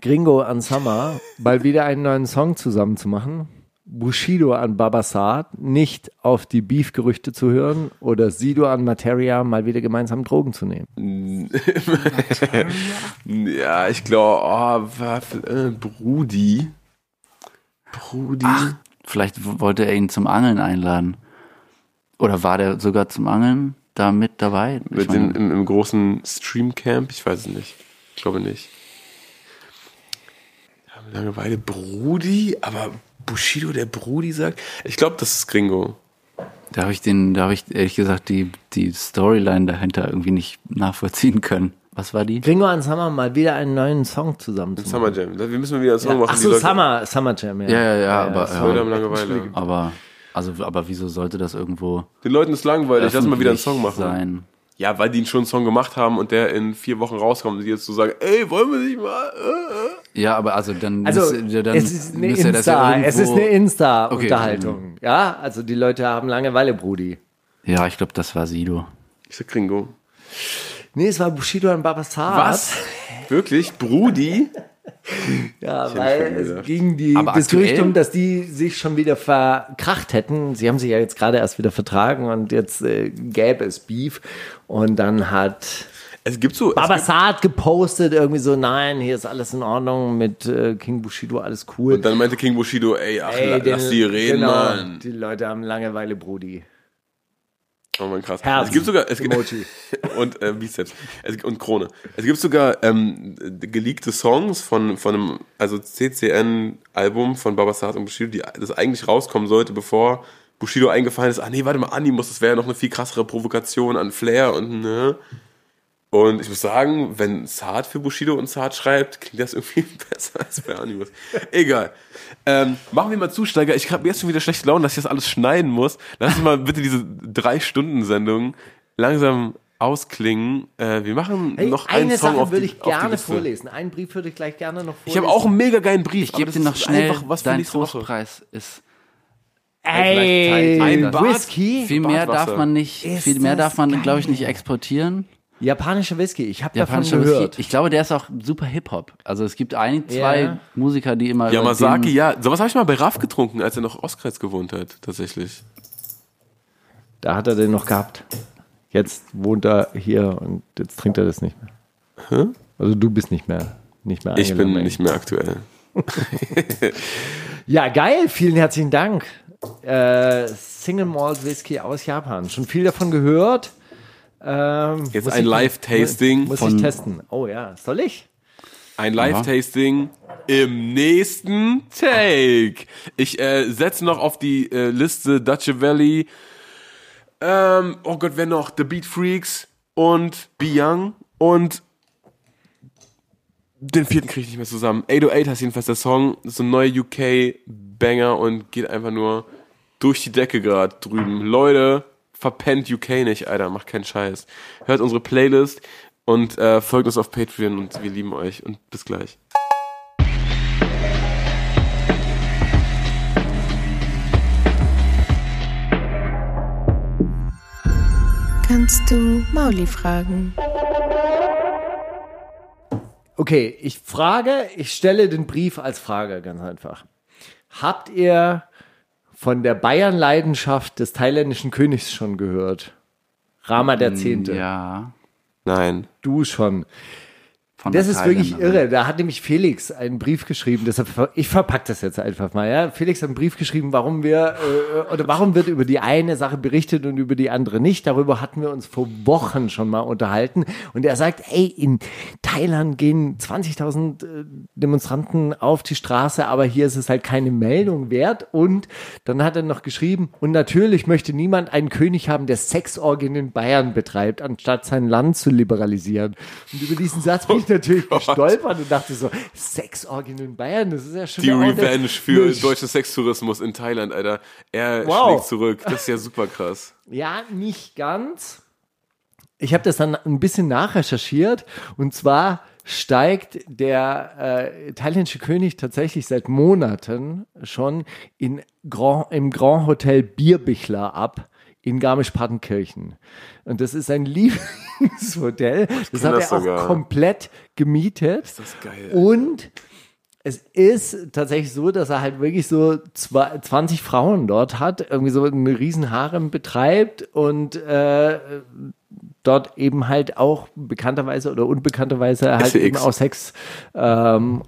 Gringo an Summer, mal wieder einen neuen Song zusammen zu machen. Bushido an Babasat, nicht auf die Beef-Gerüchte zu hören. Oder Sido an Materia, mal wieder gemeinsam Drogen zu nehmen. Ja, ich glaube, oh, äh, Brudi. Brudi. Vielleicht w- wollte er ihn zum Angeln einladen. Oder war der sogar zum Angeln da mit dabei? Mit meine, den, im, im großen Streamcamp? Ich weiß es nicht. Ich glaube nicht. Ja, Langeweile Brudi, aber Bushido, der Brudi sagt. Ich glaube, das ist Gringo. da habe ich den, da habe ich ehrlich gesagt die, die Storyline dahinter irgendwie nicht nachvollziehen können. Was war die? Gringo an Summer, mal wieder einen neuen Song zusammen zu. Summer Jam. Wir müssen wieder einen Song Ja, machen. ach die so, Leute- Summer, Summer Jam, ja. Ja, ja, ja, aber, Die Leute haben ja, Langeweile. aber, also, aber wieso sollte das irgendwo Den Leuten ist langweilig. Lass mal wieder einen Song machen. sein? Ja, weil die schon einen Song gemacht haben und der in vier Wochen rauskommt und die jetzt so sagen, ey, wollen wir nicht mal? Äh, äh. Ja, aber also dann, Also, müsste- dann es ist eine das ja Insta, irgendwo, es ist eine Okay, Insta-Unterhaltung. Ja, also die Leute haben Langeweile, Brudi. Ja, ich glaube, das war Sido. Ich sag Gringo. Nee, es war Bushido und Babasat. Wirklich? Brudi? Ja, weil es ging die, Aber um, dass die sich schon wieder verkracht hätten. Sie haben sich ja jetzt gerade erst wieder vertragen und jetzt äh, gäbe es Beef. Und dann hat Es gibt so. Gibt, Babasat gepostet, irgendwie so, nein, hier ist alles in Ordnung mit äh, King Bushido, alles cool. und dann meinte King Bushido, ey, ach, Ey, la- den- lass die reden, genau, Mann. Die Leute haben Langeweile, Brudi. Oh man, krass. Herzen. Es gibt sogar. Es gibt, Emoji. und äh, Bizeps. Es, und Krone. Es gibt sogar ähm, geleakte Songs von, von einem also CCN-Album von Babasat und Bushido, die, das eigentlich rauskommen sollte, bevor Bushido eingefallen ist, ah nee, warte mal, Animus, das wäre ja noch eine viel krassere Provokation an Flair und ne. Und ich muss sagen, wenn Saad für Bushido und Saad schreibt, klingt das irgendwie besser als bei Animus. Egal. Ähm, machen wir mal Zusteiger. Ich habe jetzt schon wieder schlechte Laune, dass ich das alles schneiden muss. Lass uns mal bitte diese Drei-Stunden-Sendung langsam ausklingen. Äh, wir machen Hey, noch eine einen Song Sache auf würde die, ich die gerne vorlesen. Einen Brief würde ich gleich gerne noch vorlesen. Ich habe auch einen mega geilen Brief. Ich gebe dir noch schnell, einfach was für dein. Trostpreis ist. Ey, ein Bad. Whisky? Viel mehr Badwasser. darf man nicht, Ist viel mehr darf man, glaube ich, nicht exportieren. Japanischer Whisky. Ich habe davon Japanischer gehört. Whisky. Ich glaube, der ist auch super Hip-Hop. Also es gibt ein, zwei Ja. Musiker, die immer. Yamazaki, ja. Sowas habe ich mal bei Raff getrunken, als er noch Ostkreuz gewohnt hat, tatsächlich. Da hat er den noch gehabt. Jetzt wohnt er hier und jetzt trinkt er das nicht mehr. Also du bist nicht mehr, nicht mehr Ich bin nicht mehr aktuell. Ja, geil. Vielen herzlichen Dank. Äh, Single Malt Whisky aus Japan. Schon viel davon gehört. Ähm, Jetzt ein Live-Tasting. Muss ich testen. Oh ja, soll ich? Ein Live-Tasting im nächsten Take. Ich äh, setze noch auf die äh, Liste Dutch Valley. Ähm, oh Gott, wer noch? The Beat Freaks und Be Young und den vierten kriege ich nicht mehr zusammen. 808 heißt jedenfalls der Song. Das ist so ein neuer UK-Banger und geht einfach nur durch die Decke gerade drüben. Leute, verpennt UK nicht, Alter. Macht keinen Scheiß. Hört unsere Playlist und äh, folgt uns auf Patreon und wir lieben euch. Und bis gleich. Kannst du Mauli fragen? Okay, ich frage, ich stelle den Brief als Frage ganz einfach. Habt ihr von der Bayern-Leidenschaft des thailändischen Königs schon gehört? Rama der Zehnte. Ja. Nein. Du schon. Von Das ist wirklich irre. Da hat nämlich Felix einen Brief geschrieben. Deshalb, ich verpack das jetzt einfach mal. Ja, Felix hat einen Brief geschrieben, warum wir äh, oder warum wird über die eine Sache berichtet und über die andere nicht. Darüber hatten wir uns vor Wochen schon mal unterhalten. Und er sagt, ey, in Thailand gehen 20.000 äh, Demonstranten auf die Straße, aber hier ist es halt keine Meldung wert. Und dann hat er noch geschrieben, und natürlich möchte niemand einen König haben, der Sexorgien in Bayern betreibt, anstatt sein Land zu liberalisieren. Und über diesen Satz bin ich natürlich gestolpert und dachte so, Sexorgien in Bayern, das ist ja schon Die Revenge für eine deutschen Sextourismus in Thailand, Alter. Er Wow. schlägt zurück. Das ist ja super krass. Ja, nicht ganz. Ich habe das dann ein bisschen nachrecherchiert und zwar steigt der äh, thailändische König tatsächlich seit Monaten schon in Grand, im Grand Hotel Bierbichler ab in Garmisch-Partenkirchen. Und das ist sein Lieblingshotel. Das hat das er auch sogar. komplett gemietet. Das ist geil. Und es ist tatsächlich so, dass er halt wirklich so zwei, 20 Frauen dort hat, irgendwie so einen riesen Harem betreibt und äh, dort eben halt auch bekannterweise oder unbekannterweise halt SEX. eben auch Sex ähm,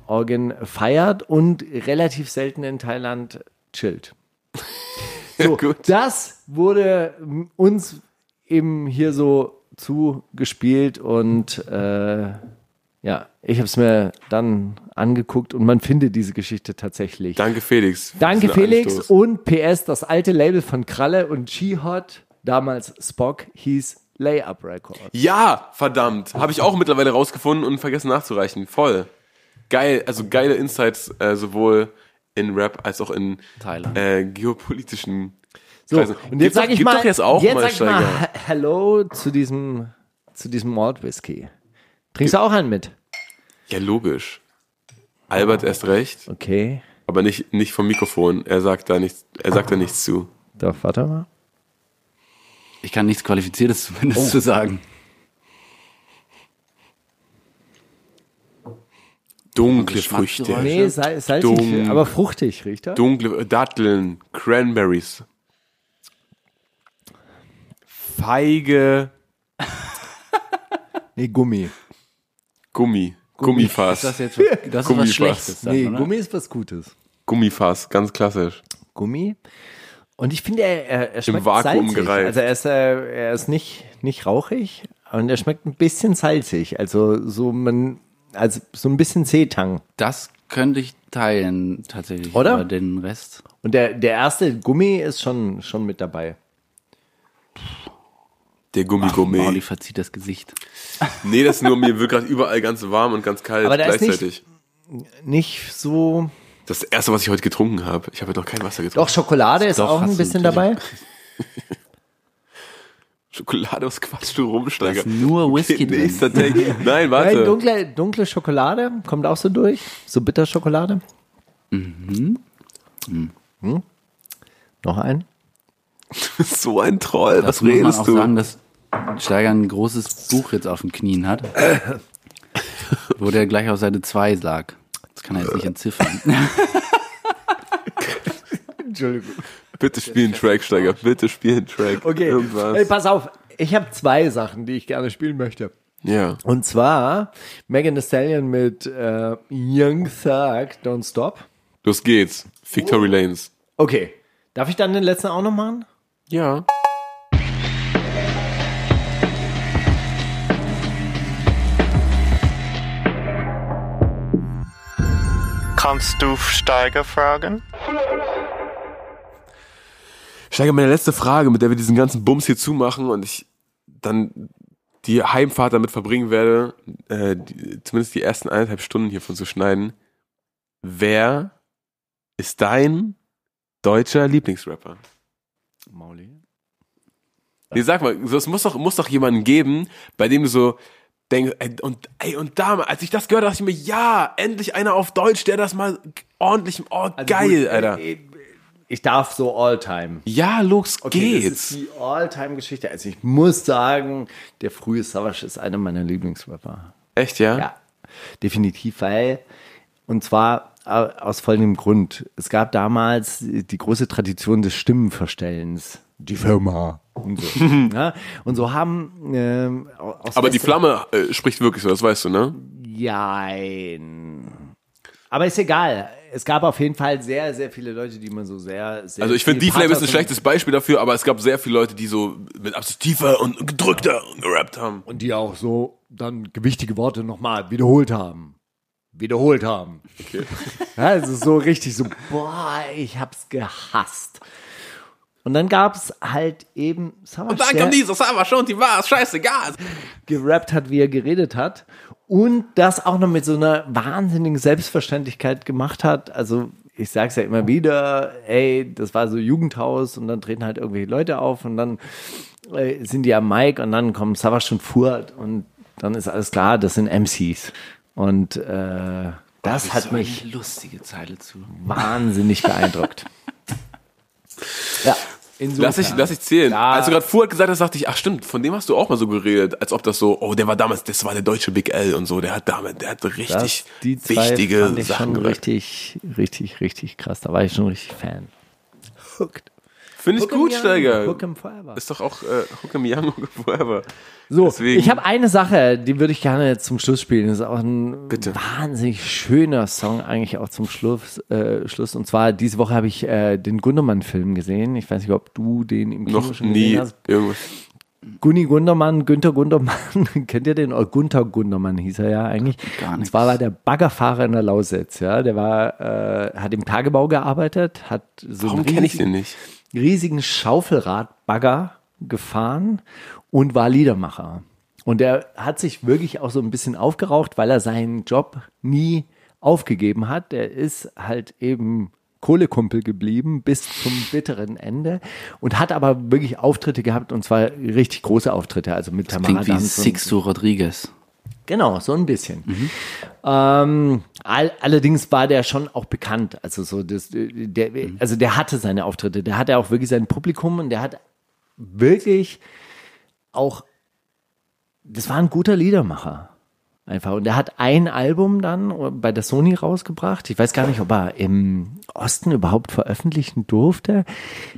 feiert und relativ selten in Thailand chillt. So, gut. das wurde uns eben hier so zugespielt und äh, ja, ich habe es mir dann angeguckt und man findet diese Geschichte tatsächlich. Danke, Felix. Danke Felix Anstoß. und PS, das alte Label von Kralle und G-Hot, damals Spock, hieß Layup Records. Ja, verdammt. Habe ich auch mittlerweile rausgefunden und vergessen nachzureichen. Voll. Geil, also geile Insights, äh, sowohl in Rap als auch in Thailand. äh, geopolitischen So, Kreisen. und jetzt sage ich gibt mal, jetzt auch jetzt mal sag ich mal Hello zu diesem, zu diesem Malt Whisky. Trinkst du auch einen mit? Ja, logisch. Albert erst recht, Okay, aber nicht, nicht vom Mikrofon. Er sagt da nichts, er sagt da nichts zu. doch, warte mal. Ich kann nichts Qualifiziertes zumindest Oh. zu sagen. Dunkle Geschmacksgeräusche. Früchte. Nee, sal salzig, Dumm. aber fruchtig riecht er. Dunkle Datteln, Cranberries. Feige Nee, Gummi. Gummi. Gummifass. Das, jetzt, das ist was. Schlechtes. Dann, Nee, oder? Gummi ist was Gutes. Gummifass, ganz klassisch. Gummi. Und ich finde, er, er, er schmeckt Vakuum salzig. gereift. Also er ist, äh, er ist nicht, nicht rauchig und er schmeckt ein bisschen salzig. Also so man, also so ein bisschen Seetang. Das könnte ich teilen, tatsächlich. Oder? Aber den Rest. Und der, der erste Gummi ist schon, schon mit dabei. Der Gummigummi. Mauli verzieht das Gesicht. Nee, das ist nur, mir wird gerade überall ganz warm und ganz kalt Aber da ist gleichzeitig. Nicht so. Das ist das erste, was ich heute getrunken habe. Ich habe noch kein Wasser getrunken. Doch, Schokolade ist Doch, auch ein bisschen dabei. Schokolade, was quatschst du rum, Steiger? ist nur Whisky drin. Nächster Take. Nein, Nein, warte. dunkle, dunkle Schokolade kommt auch so durch. So Bitterschokolade. Mhm. Hm? Noch ein? so ein Troll. Was Dazu muss man redest auch du? sagen, dass Steiger ein großes Buch jetzt auf den Knien hat. wo der gleich auf Seite 2 lag. Das kann er jetzt nicht entziffern. Entschuldigung. Bitte spiel einen Track, Steiger. Bitte spiel einen Track. Okay, Irgendwas. hey, pass auf. Ich habe zwei Sachen, die ich gerne spielen möchte. ja. Und zwar Megan Thee Stallion mit äh, Young Thug, Don't Stop. Los geht's. Victory Lanes. Okay. Darf ich dann den letzten auch noch machen? Ja. Kannst du Steiger fragen? Steiger, meine letzte Frage, mit der wir diesen ganzen Bums hier zumachen und ich dann die Heimfahrt damit verbringen werde, äh, die, zumindest die ersten eineinhalb Stunden hiervon zu schneiden. Wer ist dein deutscher Lieblingsrapper? Mauli. Nee, sag mal, es muss doch, muss doch jemanden geben, bei dem du so denkst, ey, und, ey, und da, als ich das gehört habe, dachte ich mir, ja, endlich einer auf Deutsch, der das mal ordentlich, oh, geil, gut, Alter. äh, Ich darf so All-Time. Ja, los Okay, das geht's. ist die All-Time-Geschichte. Also ich muss sagen, der frühe Savage ist einer meiner Lieblingsrapper. Echt, ja? Ja, definitiv, weil, und zwar aus folgendem Grund. Es gab damals die große Tradition des Stimmenverstellens. Die Firma. Und so, ja? und so haben ähm, Aber die Flamme äh, spricht wirklich so, das weißt du, ne? Jein. Aber ist egal. Es gab auf jeden Fall sehr, sehr viele Leute, die man so sehr, sehr Also ich finde, die Flame ist ein schlechtes Beispiel dafür, aber es gab sehr viele Leute, die so mit Absicht tiefer und gedrückter gerappt haben. und die auch so dann gewichtige Worte nochmal wiederholt haben. Wiederholt haben. Okay. Ja, also so richtig so, boah, ich hab's gehasst. Und dann gab's halt eben Savage, Und dann kam dieses, aber schon, die war scheißegal. gerappt hat, wie er geredet hat. Und das auch noch mit so einer wahnsinnigen Selbstverständlichkeit gemacht hat. Also ich sag's ja immer wieder, ey, das war so Jugendhaus und dann treten halt irgendwelche Leute auf und dann äh, sind die am Mic und dann kommen Savage und Furt und dann ist alles klar, das sind MCs. Und äh, das hat mich eine lustige Zeile zu. wahnsinnig beeindruckt. ja, insofern. Lass ich, lass ich zählen. Ja. Als du gerade Fuad gesagt hast, dachte ich, ach stimmt, von dem hast du auch mal so geredet, als ob das so, oh, der war damals, das war der deutsche Big L und so, der hat damit, der hat das, richtig die zwei wichtige fand ich Sachen schon richtig, richtig, richtig krass. Da war ich schon richtig Fan. Hooked. Finde ich gut, young, Steiger. Hook 'em forever. Ist doch auch äh, Hook 'em Young, Hook 'em Forever. So, Deswegen- ich habe eine Sache, die würde ich gerne zum Schluss spielen. Das ist auch ein Bitte. wahnsinnig schöner Song eigentlich auch zum Schluss. Äh, Schluss. Und zwar diese Woche habe ich äh, den Gundermann-Film gesehen. Ich weiß nicht, ob du den im Kino Noch schon nie gesehen hast. irgendwas. Gunni Gundermann, Günther Gundermann, kennt ihr den? Oder Gunther Gundermann hieß er ja eigentlich. Gar Und nichts. zwar war der Baggerfahrer in der Lausitz, ja. Der war, äh, hat im Tagebau gearbeitet, hat so Warum kenne ich den nicht? Riesigen Schaufelradbagger gefahren und war Liedermacher. Und er hat sich wirklich auch so ein bisschen aufgeraucht, weil er seinen Job nie aufgegeben hat. Er ist halt eben Kohlekumpel geblieben bis zum bitteren Ende und hat aber wirklich Auftritte gehabt und zwar richtig große Auftritte, also mit Tamara Klingt wie Sixto Rodriguez. Genau, so ein bisschen. Ähm, all, allerdings war der schon auch bekannt. Also so das, der, also der hatte seine Auftritte, der hatte auch wirklich sein Publikum und der hat wirklich auch, das war ein guter Liedermacher. Einfach. Und er hat ein Album dann bei der Sony rausgebracht. Ich weiß gar nicht, ob er im Osten überhaupt veröffentlichen durfte.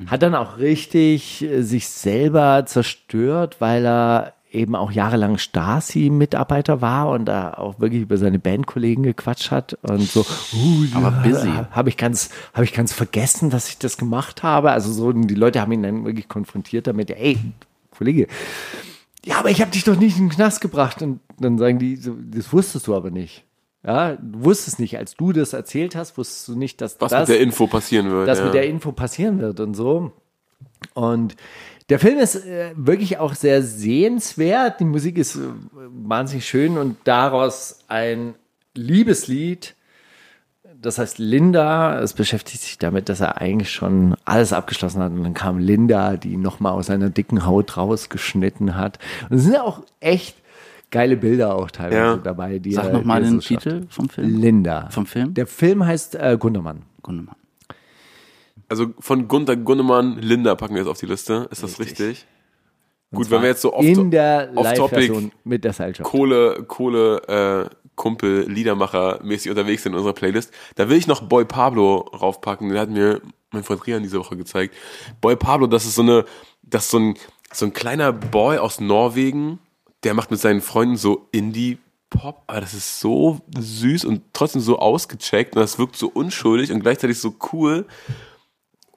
Hat dann auch richtig äh, sich selber zerstört, weil er eben auch jahrelang Stasi-Mitarbeiter war und da auch wirklich über seine Bandkollegen gequatscht hat und so. Uh, Aber busy. Habe ich ganz, habe ich ganz vergessen, dass ich das gemacht habe. Also so, die Leute haben ihn dann wirklich konfrontiert damit. Ey, Kollege, ja, aber ich habe dich doch nicht in den Knast gebracht. Und dann sagen die, so, das wusstest du aber nicht. Ja, du wusstest nicht, als du das erzählt hast, wusstest du nicht, dass Was das, mit der Info passieren wird. das ja. mit der Info passieren wird und so. Und der Film ist äh, wirklich auch sehr sehenswert. Die Musik ist äh, wahnsinnig schön und daraus ein Liebeslied. Das heißt Linda, es beschäftigt sich damit, dass er eigentlich schon alles abgeschlossen hat und dann kam Linda, die nochmal aus seiner dicken Haut rausgeschnitten hat. Und es sind ja auch echt geile Bilder auch teilweise Ja. dabei. Die Sag nochmal den so. Titel vom Film. Linda. Vom Film? Der Film heißt äh, Gundermann. Gundermann. Also von Gunter Gunnemann, Linda packen wir jetzt auf die Liste. Ist das richtig? Gut, wenn wir jetzt so off, in der off Topic mit der Seilschaft. Kohle, Kohle, äh, Kumpel, Liedermacher mäßig unterwegs sind in unserer Playlist. Da will ich noch Boy Pablo raufpacken. Den hat mir mein Freund Rian diese Woche gezeigt. Boy Pablo, das ist so eine, das ist so ein, so ein kleiner Boy aus Norwegen, der macht mit seinen Freunden so Indie Pop, aber das ist so süß und trotzdem so ausgecheckt und das wirkt so unschuldig und gleichzeitig so cool.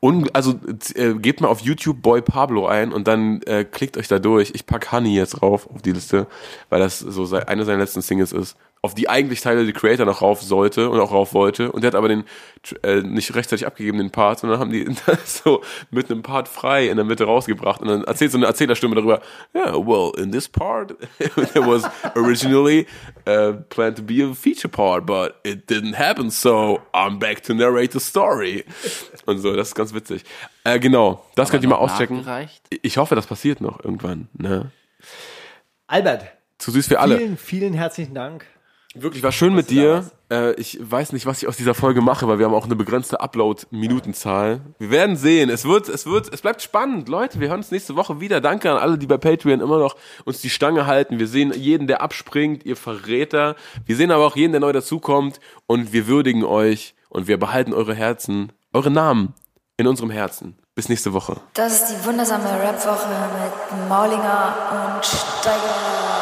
Und also äh, gebt mal auf YouTube Boy Pablo ein und dann äh, klickt euch da durch. Ich pack Honey jetzt rauf auf die Liste, weil das so eine seiner letzten Singles ist, auf die eigentlich Tyler the Creator noch rauf sollte und auch rauf wollte. Und der hat aber den äh, nicht rechtzeitig abgegeben, den Part, sondern haben die so mit einem Part frei in der Mitte rausgebracht. Und dann erzählt so eine Erzählerstimme darüber, yeah, well, in this part, there was originally uh, planned to be a feature part, but it didn't happen, so I'm back to narrate the story. Und so, das ist ganz witzig. Äh, genau, das könnt ihr mal auschecken. Ich hoffe, das passiert noch irgendwann. Ne? Albert, Zu süß für alle. vielen, vielen herzlichen Dank. Wirklich, war schön mit dir. Äh, ich weiß nicht, was ich aus dieser Folge mache, weil wir haben auch eine begrenzte Upload-Minutenzahl. Wir werden sehen. Es wird, es wird, es bleibt spannend. Leute, wir hören uns nächste Woche wieder. Danke an alle, die bei Patreon immer noch uns die Stange halten. Wir sehen jeden, der abspringt, ihr Verräter. Wir sehen aber auch jeden, der neu dazukommt und wir würdigen euch Und wir behalten eure Herzen, eure Namen in unserem Herzen. Bis nächste Woche. Das ist die wundersame Rap-Woche mit Maulinger und Steiger.